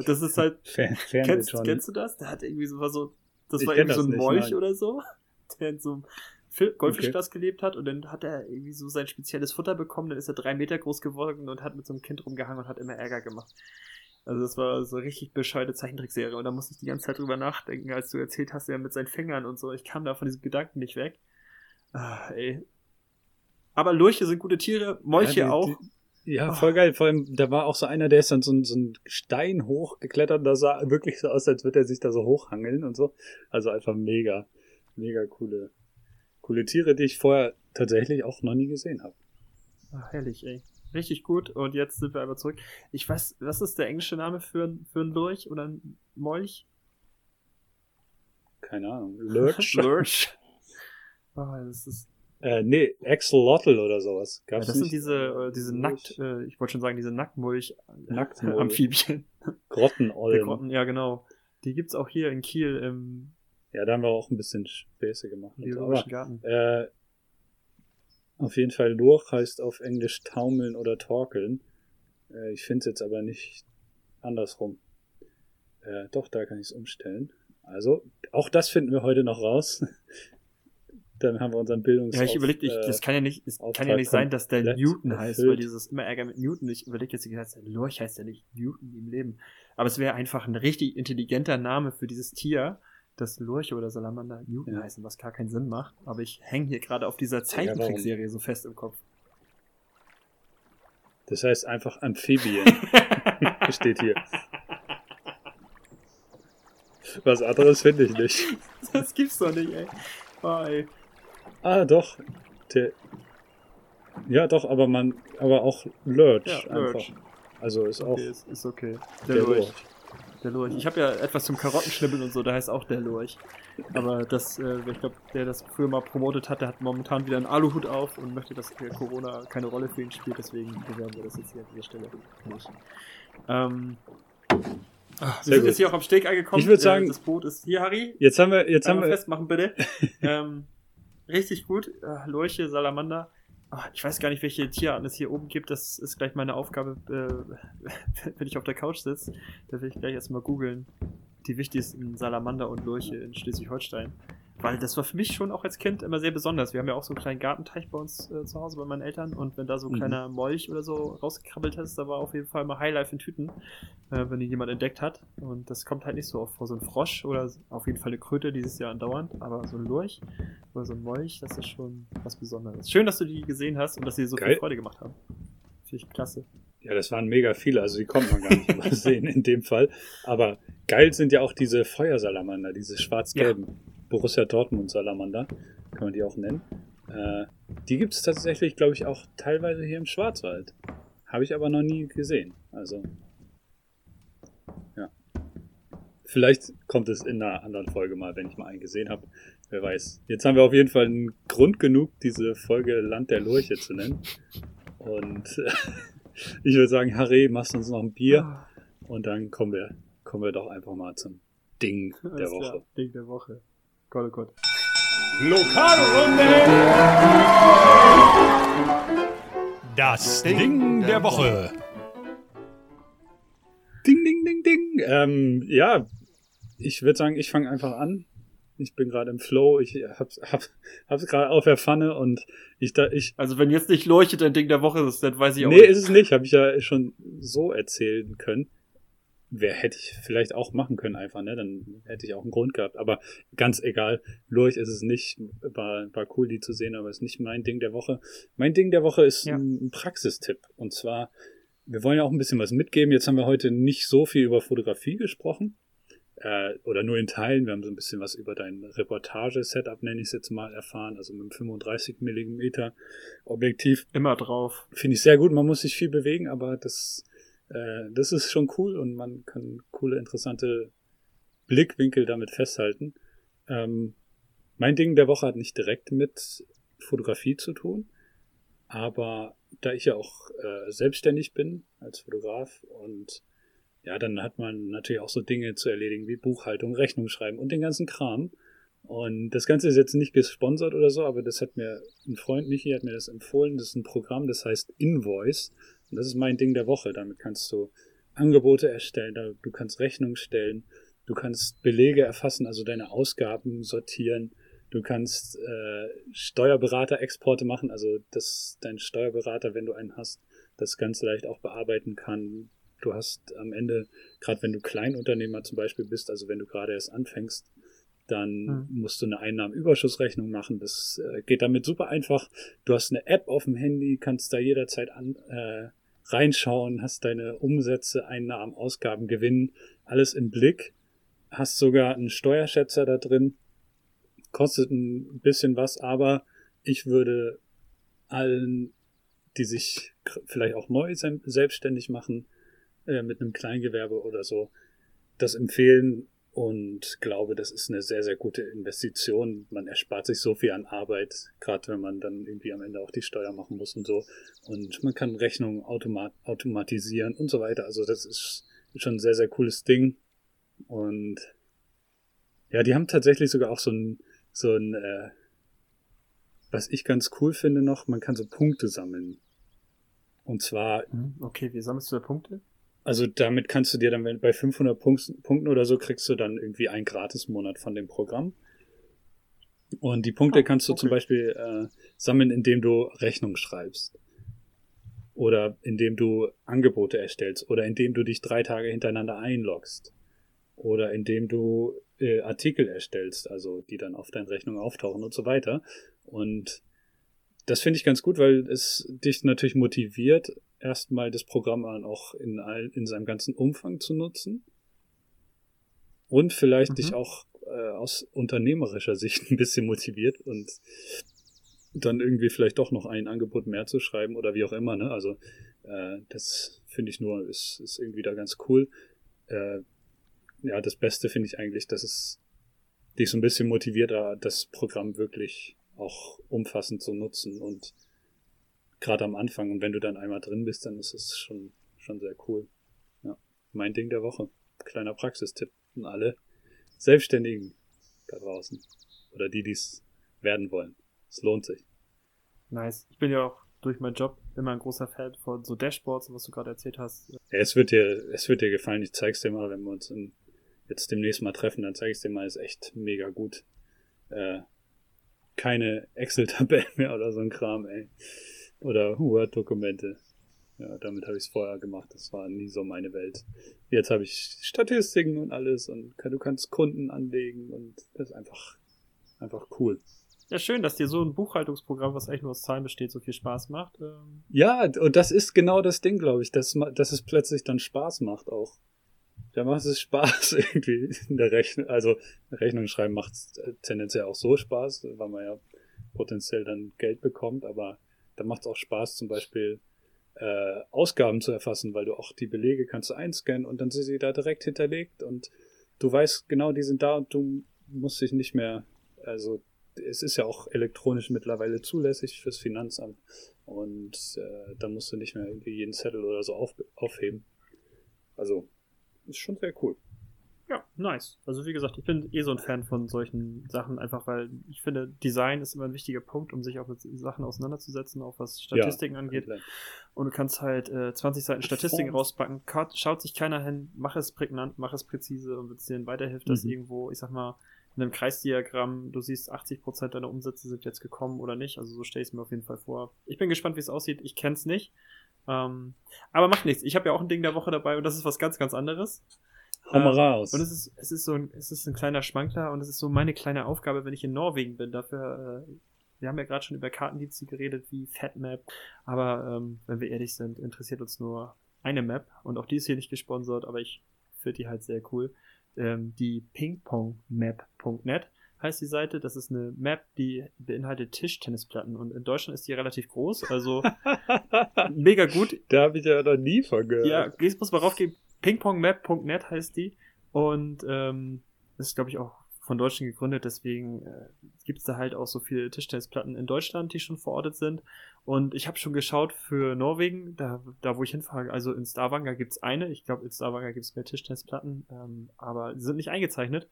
das ist halt. Fer kennst, kennst du das? Der hat irgendwie so, war so das ich war irgendwie so ein Molch oder so, der in so einem Goldfischglas okay. gelebt hat und dann hat er irgendwie so sein spezielles Futter bekommen, dann ist er drei Meter groß geworden und hat mit so einem Kind rumgehangen und hat immer Ärger gemacht. Also das war so richtig bescheide Zeichentrickserie und da musste ich die ganze Zeit drüber nachdenken, als du erzählt hast, ja mit seinen Fingern und so. Ich kam da von diesem Gedanken nicht weg. Ah, ey, aber Lurche sind gute Tiere, Molche ja, die, auch. Die, ja, voll geil. Vor allem, da war auch so einer, der ist dann so, ein, so ein Stein hochgeklettert. Da sah wirklich so aus, als würde er sich da so hochhangeln und so. Also einfach mega, mega coole, coole Tiere, die ich vorher tatsächlich auch noch nie gesehen habe. Ach, herrlich, ey. Richtig gut. Und jetzt sind wir aber zurück. Ich weiß, was ist der englische Name für, für ein Lurch oder ein Molch? Keine Ahnung. Lurch. Lurch. Oh, das ist äh, nee, Axolotl oder sowas. Gab's ja, das nicht? sind diese, äh, diese Nackt, äh, ich wollte schon sagen, diese Nacktmulch Nacktmulch. Amphibien. Grottenollen. Grotten, ja, genau. Die gibt's auch hier in Kiel im. Ja, da haben wir auch ein bisschen Späße gemacht. Biologischen Garten. Äh, auf jeden Fall Lurch heißt auf Englisch taumeln oder torkeln. Äh, ich finde es jetzt aber nicht andersrum. Äh, doch, da kann ich es umstellen. Also, auch das finden wir heute noch raus. dann haben wir unseren Bildungs. Ja, ich überlege, ich, das kann ja nicht, es kann ja nicht sein, dass der Newton heißt, erfüllt. weil dieses immer Ärger mit Newton. Ich überlege jetzt Zeit, Lorch heißt ja nicht Newton im Leben. Aber es wäre einfach ein richtig intelligenter Name für dieses Tier, dass Lurche oder Salamander Newton ja. heißen, was gar keinen Sinn macht. Aber ich hänge hier gerade auf dieser Zeichentrickserie so fest im Kopf. Das heißt einfach Amphibien. Steht hier. Was anderes finde ich nicht. Das gibt's doch nicht, ey. Oh, ey. Ah, doch. Der, ja, doch, aber man, aber auch Lurch ja, einfach. Lurch. Also ist okay, auch. Ist, ist okay. Der, der Lurch. Lurch. Der Lurch. Ich habe ja etwas zum Karottenschnibbeln und so, da heißt auch der Lurch. Aber das, äh, ich glaube, der das früher mal promotet hat, der hat momentan wieder einen Aluhut auf und möchte, dass Corona keine Rolle für ihn spielt, deswegen bewerben wir das jetzt hier an dieser Stelle nicht. Ähm, Ach, wir sind gut. jetzt hier auch am Steg angekommen. Ich würde sagen, das Boot ist hier, Harry. Jetzt haben wir, jetzt haben wir festmachen bitte. ähm, richtig gut. Äh, Lurche, Salamander. Ach, ich weiß gar nicht, welche Tierarten es hier oben gibt. Das ist gleich meine Aufgabe, äh, wenn ich auf der Couch sitze. Da will ich gleich erstmal googeln. Die wichtigsten Salamander und Lurche in Schleswig-Holstein. Weil das war für mich schon auch als Kind immer sehr besonders. Wir haben ja auch so einen kleinen Gartenteich bei uns äh, zu Hause bei meinen Eltern und wenn da so ein mhm. kleiner Molch oder so rausgekrabbelt ist, da war auf jeden Fall mal Highlife in Tüten, äh, wenn ihn jemand entdeckt hat. Und das kommt halt nicht so oft vor. So ein Frosch oder auf jeden Fall eine Kröte dieses Jahr andauernd, aber so ein Lurch oder so ein Molch, das ist schon was Besonderes. Schön, dass du die gesehen hast und dass sie so Geil. viel Freude gemacht haben. Finde ich klasse. Ja, das waren mega viele, also die konnte man gar nicht übersehen in dem Fall. Aber geil sind ja auch diese Feuersalamander, diese schwarz-gelben. Ja. Borussia Dortmund Salamander, kann man die auch nennen. Äh, die gibt es tatsächlich, glaube ich, auch teilweise hier im Schwarzwald. Habe ich aber noch nie gesehen. Also, ja. Vielleicht kommt es in einer anderen Folge mal, wenn ich mal einen gesehen habe. Wer weiß. Jetzt haben wir auf jeden Fall einen Grund genug, diese Folge Land der Lurche zu nennen. Und ich würde sagen, Harry, machst uns noch ein Bier. Ah. Und dann kommen wir, kommen wir doch einfach mal zum Ding der Woche. Klar, Ding der Woche. Gott, oh Gott. Lokalrunde! Das Ding der Woche. Ding, ding, ding, ding. Ähm, ja, ich würde sagen, ich fange einfach an. Ich bin gerade im Flow. Ich hab's, hab, hab's gerade auf der Pfanne und ich da ich. Also wenn jetzt nicht leuchtet ein Ding der Woche ist, dann weiß ich auch nee, nicht. Nee, ist es nicht. Habe ich ja schon so erzählen können wäre hätte ich vielleicht auch machen können einfach, ne? Dann hätte ich auch einen Grund gehabt. Aber ganz egal, Lurch ist es nicht. War, war cool, die zu sehen, aber ist nicht mein Ding der Woche. Mein Ding der Woche ist ja. ein Praxistipp. Und zwar, wir wollen ja auch ein bisschen was mitgeben. Jetzt haben wir heute nicht so viel über Fotografie gesprochen. äh, oder nur in Teilen. Wir haben so ein bisschen was über dein Reportage-Setup, nenne ich es jetzt mal, erfahren. Also mit einem 35 mm Objektiv. Immer drauf. Finde ich sehr gut. Man muss sich viel bewegen, aber das, äh, das ist schon cool und man kann coole, interessante Blickwinkel damit festhalten. Ähm, mein Ding der Woche hat nicht direkt mit Fotografie zu tun, aber da ich ja auch äh, selbstständig bin als Fotograf und ja, dann hat man natürlich auch so Dinge zu erledigen wie Buchhaltung, Rechnung schreiben und den ganzen Kram. Und das Ganze ist jetzt nicht gesponsert oder so, aber das hat mir ein Freund Michi hat mir das empfohlen. Das ist ein Programm, das heißt Invoice. Und das ist mein Ding der Woche. Damit kannst du Angebote erstellen, du kannst Rechnung stellen, du kannst Belege erfassen, also deine Ausgaben sortieren. Du kannst äh, Steuerberater-Exporte machen, also dass dein Steuerberater, wenn du einen hast, das ganz leicht auch bearbeiten kann, du hast am Ende, gerade wenn du Kleinunternehmer zum Beispiel bist, also wenn du gerade erst anfängst, dann mhm. musst du eine Einnahmenüberschussrechnung machen. Das äh, geht damit super einfach. Du hast eine App auf dem Handy, kannst da jederzeit an, äh, reinschauen, hast deine Umsätze, Einnahmen, Ausgaben, Gewinn, alles im Blick. Hast sogar einen Steuerschätzer da drin. Kostet ein bisschen was, aber ich würde allen, die sich vielleicht auch neu selbstständig machen, äh, mit einem Kleingewerbe oder so das empfehlen und glaube, das ist eine sehr, sehr gute Investition. Man erspart sich so viel an Arbeit, gerade wenn man dann irgendwie am Ende auch die Steuer machen muss und so. Und man kann Rechnungen automat automatisieren und so weiter. Also das ist schon ein sehr, sehr cooles Ding. Und ja, die haben tatsächlich sogar auch so ein, so ein, äh, was ich ganz cool finde noch, man kann so Punkte sammeln. Und zwar. Hm, okay, wie sammelst du da Punkte? Also damit kannst du dir dann, wenn bei 500 Punkten oder so, kriegst du dann irgendwie einen Gratis-Monat von dem Programm. Und die Punkte oh, kannst du okay. zum Beispiel äh, sammeln, indem du Rechnung schreibst. Oder indem du Angebote erstellst. Oder indem du dich drei Tage hintereinander einloggst. Oder indem du äh, Artikel erstellst, also die dann auf deine Rechnung auftauchen und so weiter. Und das finde ich ganz gut, weil es dich natürlich motiviert, erstmal das Programm auch in, all, in seinem ganzen Umfang zu nutzen. Und vielleicht mhm. dich auch äh, aus unternehmerischer Sicht ein bisschen motiviert und dann irgendwie vielleicht doch noch ein Angebot mehr zu schreiben oder wie auch immer. Ne? Also äh, das finde ich nur, ist, ist irgendwie da ganz cool. Äh, ja, das Beste finde ich eigentlich, dass es dich so ein bisschen motiviert, das Programm wirklich auch umfassend zu nutzen und gerade am Anfang. Und wenn du dann einmal drin bist, dann ist es schon, schon sehr cool. Ja. Mein Ding der Woche. Kleiner Praxistipp an alle Selbstständigen da draußen. Oder die, die es werden wollen. Es lohnt sich. Nice. Ich bin ja auch durch meinen Job immer ein großer Fan von so Dashboards, was du gerade erzählt hast. Ja, es wird dir, es wird dir gefallen. Ich zeig's dir mal, wenn wir uns in, jetzt demnächst mal treffen, dann zeige ich dir mal, ist echt mega gut. Äh, keine Excel-Tabellen mehr oder so ein Kram, ey. Oder Word-Dokumente. Ja, damit habe ich es vorher gemacht. Das war nie so meine Welt. Jetzt habe ich Statistiken und alles und du kannst Kunden anlegen und das ist einfach, einfach cool. Ja, schön, dass dir so ein Buchhaltungsprogramm, was eigentlich nur aus Zahlen besteht, so viel Spaß macht. Ähm ja, und das ist genau das Ding, glaube ich, dass, dass es plötzlich dann Spaß macht auch. Da macht es Spaß irgendwie in der Rechnung. Also Rechnung schreiben macht tendenziell auch so Spaß, weil man ja potenziell dann Geld bekommt, aber da macht es auch Spaß, zum Beispiel äh, Ausgaben zu erfassen, weil du auch die Belege kannst du einscannen und dann sind sie da direkt hinterlegt und du weißt genau, die sind da und du musst dich nicht mehr, also es ist ja auch elektronisch mittlerweile zulässig fürs Finanzamt und äh, da musst du nicht mehr irgendwie jeden Zettel oder so auf, aufheben. Also ist schon sehr cool. Ja, nice. Also wie gesagt, ich bin eh so ein Fan von solchen Sachen, einfach weil ich finde, Design ist immer ein wichtiger Punkt, um sich auch mit Sachen auseinanderzusetzen, auch was Statistiken ja, angeht. Komplett. Und du kannst halt äh, 20 Seiten Statistiken rauspacken, schaut sich keiner hin, mach es prägnant, mach es präzise und wenn es dir weiterhilft, mhm. dass irgendwo, ich sag mal, in einem Kreisdiagramm, du siehst, 80% deiner Umsätze sind jetzt gekommen oder nicht. Also so stelle ich es mir auf jeden Fall vor. Ich bin gespannt, wie es aussieht. Ich kenne es nicht. Ähm, aber macht nichts. Ich habe ja auch ein Ding der Woche dabei und das ist was ganz, ganz anderes. Hau mal raus. Und es ist, es ist so ein, es ist ein kleiner Schwankler und es ist so meine kleine Aufgabe, wenn ich in Norwegen bin. Dafür, äh, wir haben ja gerade schon über Kartendienste geredet, wie FatMap. Aber ähm, wenn wir ehrlich sind, interessiert uns nur eine Map und auch die ist hier nicht gesponsert, aber ich finde die halt sehr cool. ähm, die pingpongmap.net heißt die Seite. Das ist eine Map, die beinhaltet Tischtennisplatten und in Deutschland ist die relativ groß, also mega gut. Da habe ich ja noch nie von gehört. Ja, jetzt muss mal raufgehen. Pingpongmap.net heißt die und ähm, ist glaube ich auch von Deutschen gegründet, deswegen äh, gibt es da halt auch so viele Tischtennisplatten in Deutschland, die schon verortet sind. Und ich habe schon geschaut für Norwegen, da, da wo ich hinfahre, also in Stavanger gibt's eine. Ich glaube, in Stavanger gibt's mehr Tischtennisplatten, ähm, aber die sind nicht eingezeichnet.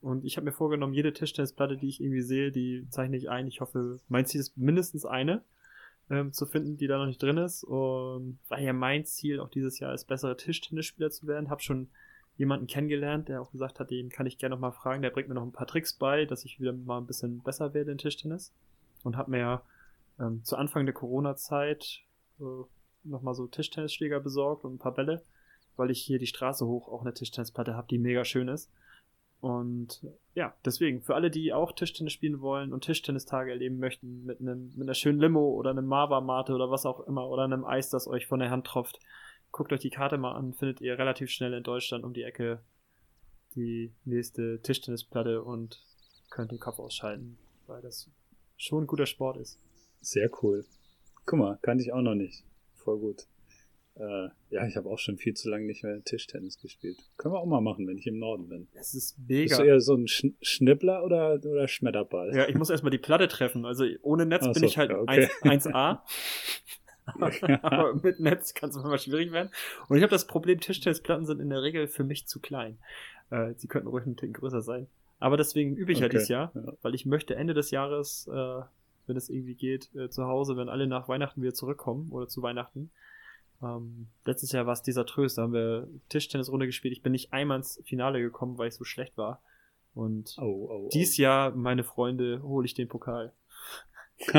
Und ich habe mir vorgenommen, jede Tischtennisplatte, die ich irgendwie sehe, die zeichne ich ein. Ich hoffe, mein Ziel ist mindestens eine ähm, zu finden, die da noch nicht drin ist. Und war ja mein Ziel auch dieses Jahr ist, bessere Tischtennisspieler zu werden. Hab schon jemanden kennengelernt, der auch gesagt hat, den kann ich gerne noch mal fragen. Der bringt mir noch ein paar Tricks bei, dass ich wieder mal ein bisschen besser werde in Tischtennis. Und habe mir ähm, zu Anfang der Corona-Zeit äh, noch so Tischtennisschläger besorgt und ein paar Bälle, weil ich hier die Straße hoch auch eine Tischtennisplatte habe, die mega schön ist. Und ja, deswegen, für alle, die auch Tischtennis spielen wollen und Tischtennistage erleben möchten, mit einem, mit einer schönen Limo oder einem Mava-Mate oder was auch immer, oder einem Eis, das euch von der Hand tropft, guckt euch die Karte mal an, findet ihr relativ schnell in Deutschland um die Ecke die nächste Tischtennisplatte und könnt den Kopf ausschalten, weil das schon ein guter Sport ist. Sehr cool. Guck mal, kannte ich auch noch nicht. Voll gut. Äh, ja, ich habe auch schon viel zu lange nicht mehr Tischtennis gespielt. Können wir auch mal machen, wenn ich im Norden bin. Es ist Bist mega. du eher so ein Sch Schnippler oder, oder Schmetterball? Ja, ich muss erstmal die Platte treffen. Also ohne Netz Ach bin so, ich halt ja, okay. 1, 1A. Aber mit Netz kann es manchmal schwierig werden. Und ich habe das Problem, Tischtennisplatten sind in der Regel für mich zu klein. Äh, sie könnten ruhig ein Ticken größer sein. Aber deswegen übe ich ja Okay, dieses Jahr, ja. weil ich möchte Ende des Jahres, äh, wenn es irgendwie geht, äh, zu Hause, wenn alle nach Weihnachten wieder zurückkommen oder zu Weihnachten. Ähm, letztes Jahr war es desaströs, da haben wir Tischtennisrunde gespielt. Ich bin nicht einmal ins Finale gekommen, weil ich so schlecht war. Und Oh, oh, oh. dies Jahr, meine Freunde, hole ich den Pokal.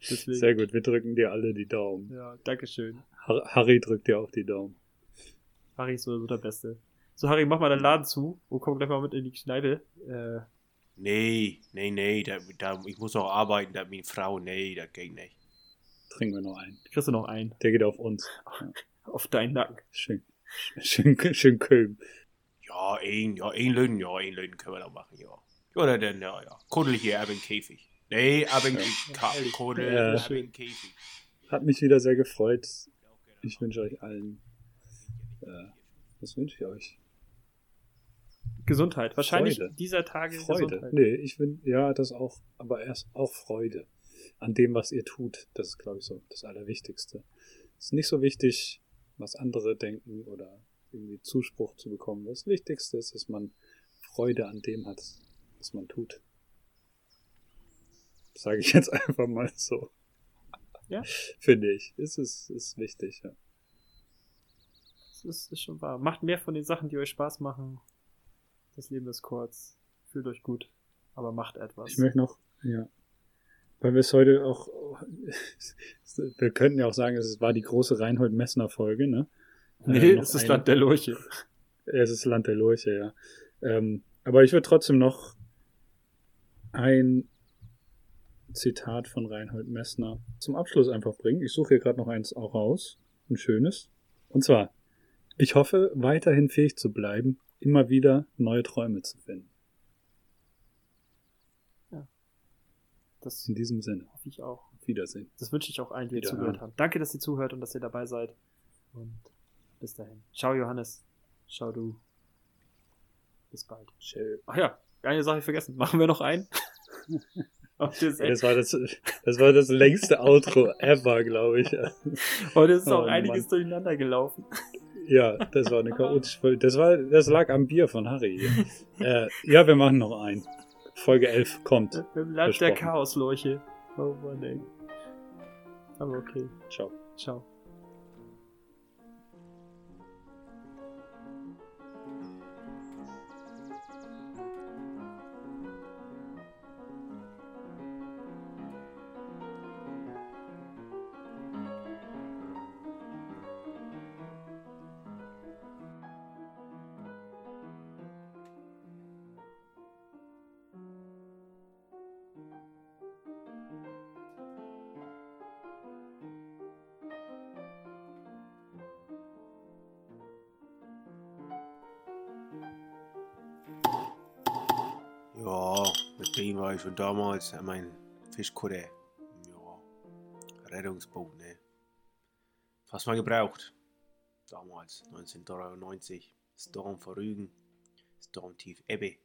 Sehr gut, wir drücken dir alle die Daumen. Ja, Dankeschön. Har Harry drückt dir auch die Daumen. Harry ist sowieso der Beste. So, Harry, mach mal deinen Laden zu und komm gleich mal mit in die Kneipe. Äh, Nee, nee, nee, da, da, ich muss auch arbeiten, da meine Frau, nee, das geht nicht. Trinken wir noch einen. kriegst du noch einen Der geht auf uns. auf deinen Nacken. Schön. Schön, schön Köln. Ja, ein, ja, ein Löden, ja, ein Löden können wir noch machen, ja. Oder dann, ja, ja, kuddel hier ab in Käfig. Nee, ab in Ka kuddel, Ja. ab in Käfig. Hat mich wieder sehr gefreut. Ich wünsche euch allen. Äh, was wünsche ich euch? Gesundheit. Wahrscheinlich Freude. dieser Tage Freude. Gesundheit. Nee, ich bin, ja, das auch, aber erst auch Freude an dem, was ihr tut. Das ist, glaube ich, so das Allerwichtigste. Es ist nicht so wichtig, was andere denken oder irgendwie Zuspruch zu bekommen. Das Wichtigste ist, dass man Freude an dem hat, was man tut. Sage ich jetzt einfach mal so. Ja. Finde ich. Es ist, ist wichtig, ja. Das ist, ist schon wahr. Macht mehr von den Sachen, die euch Spaß machen. Das Leben ist kurz. Fühlt euch gut. Aber macht etwas. Ich möchte noch, ja. Weil wir es heute auch, wir könnten ja auch sagen, es war die große Reinhold Messner Folge, ne? nee, Äh, es ist eine- Land der Lurche. Es ist Land der Lurche, ja. Ähm, aber ich würde trotzdem noch ein Zitat von Reinhold Messner zum Abschluss einfach bringen. Ich suche hier gerade noch eins auch raus. Ein schönes. Und zwar, ich hoffe, weiterhin fähig zu bleiben, immer wieder neue Träume zu finden. Das In diesem Sinne. hoffe ich auch. Auf Wiedersehen. Das wünsche ich auch allen, die zugehört haben. Danke, dass ihr zuhört und dass ihr dabei seid. Und bis dahin. Ciao, Johannes. Ciao, du. Bis bald. Chill. Ach ja, eine Sache vergessen. Machen wir noch einen? Das Das war das, das war das längste Outro ever, glaube ich. Heute ist auch Oh, einiges Mann. durcheinander gelaufen. Ja, das war eine chaotische Folge. Das war, das lag am Bier von Harry. Äh, ja, wir machen noch einen. Folge 11 kommt. Im Land der Versprochen. Chaoslurche. Oh Mann, ey. Aber okay. Ciao. Ciao. Schon damals an mein Fischkutter. Ja, Rettungsboot, ne? Fast mal gebraucht. Damals, 1993. Storm vor Rügen, Storm tief Ebbe.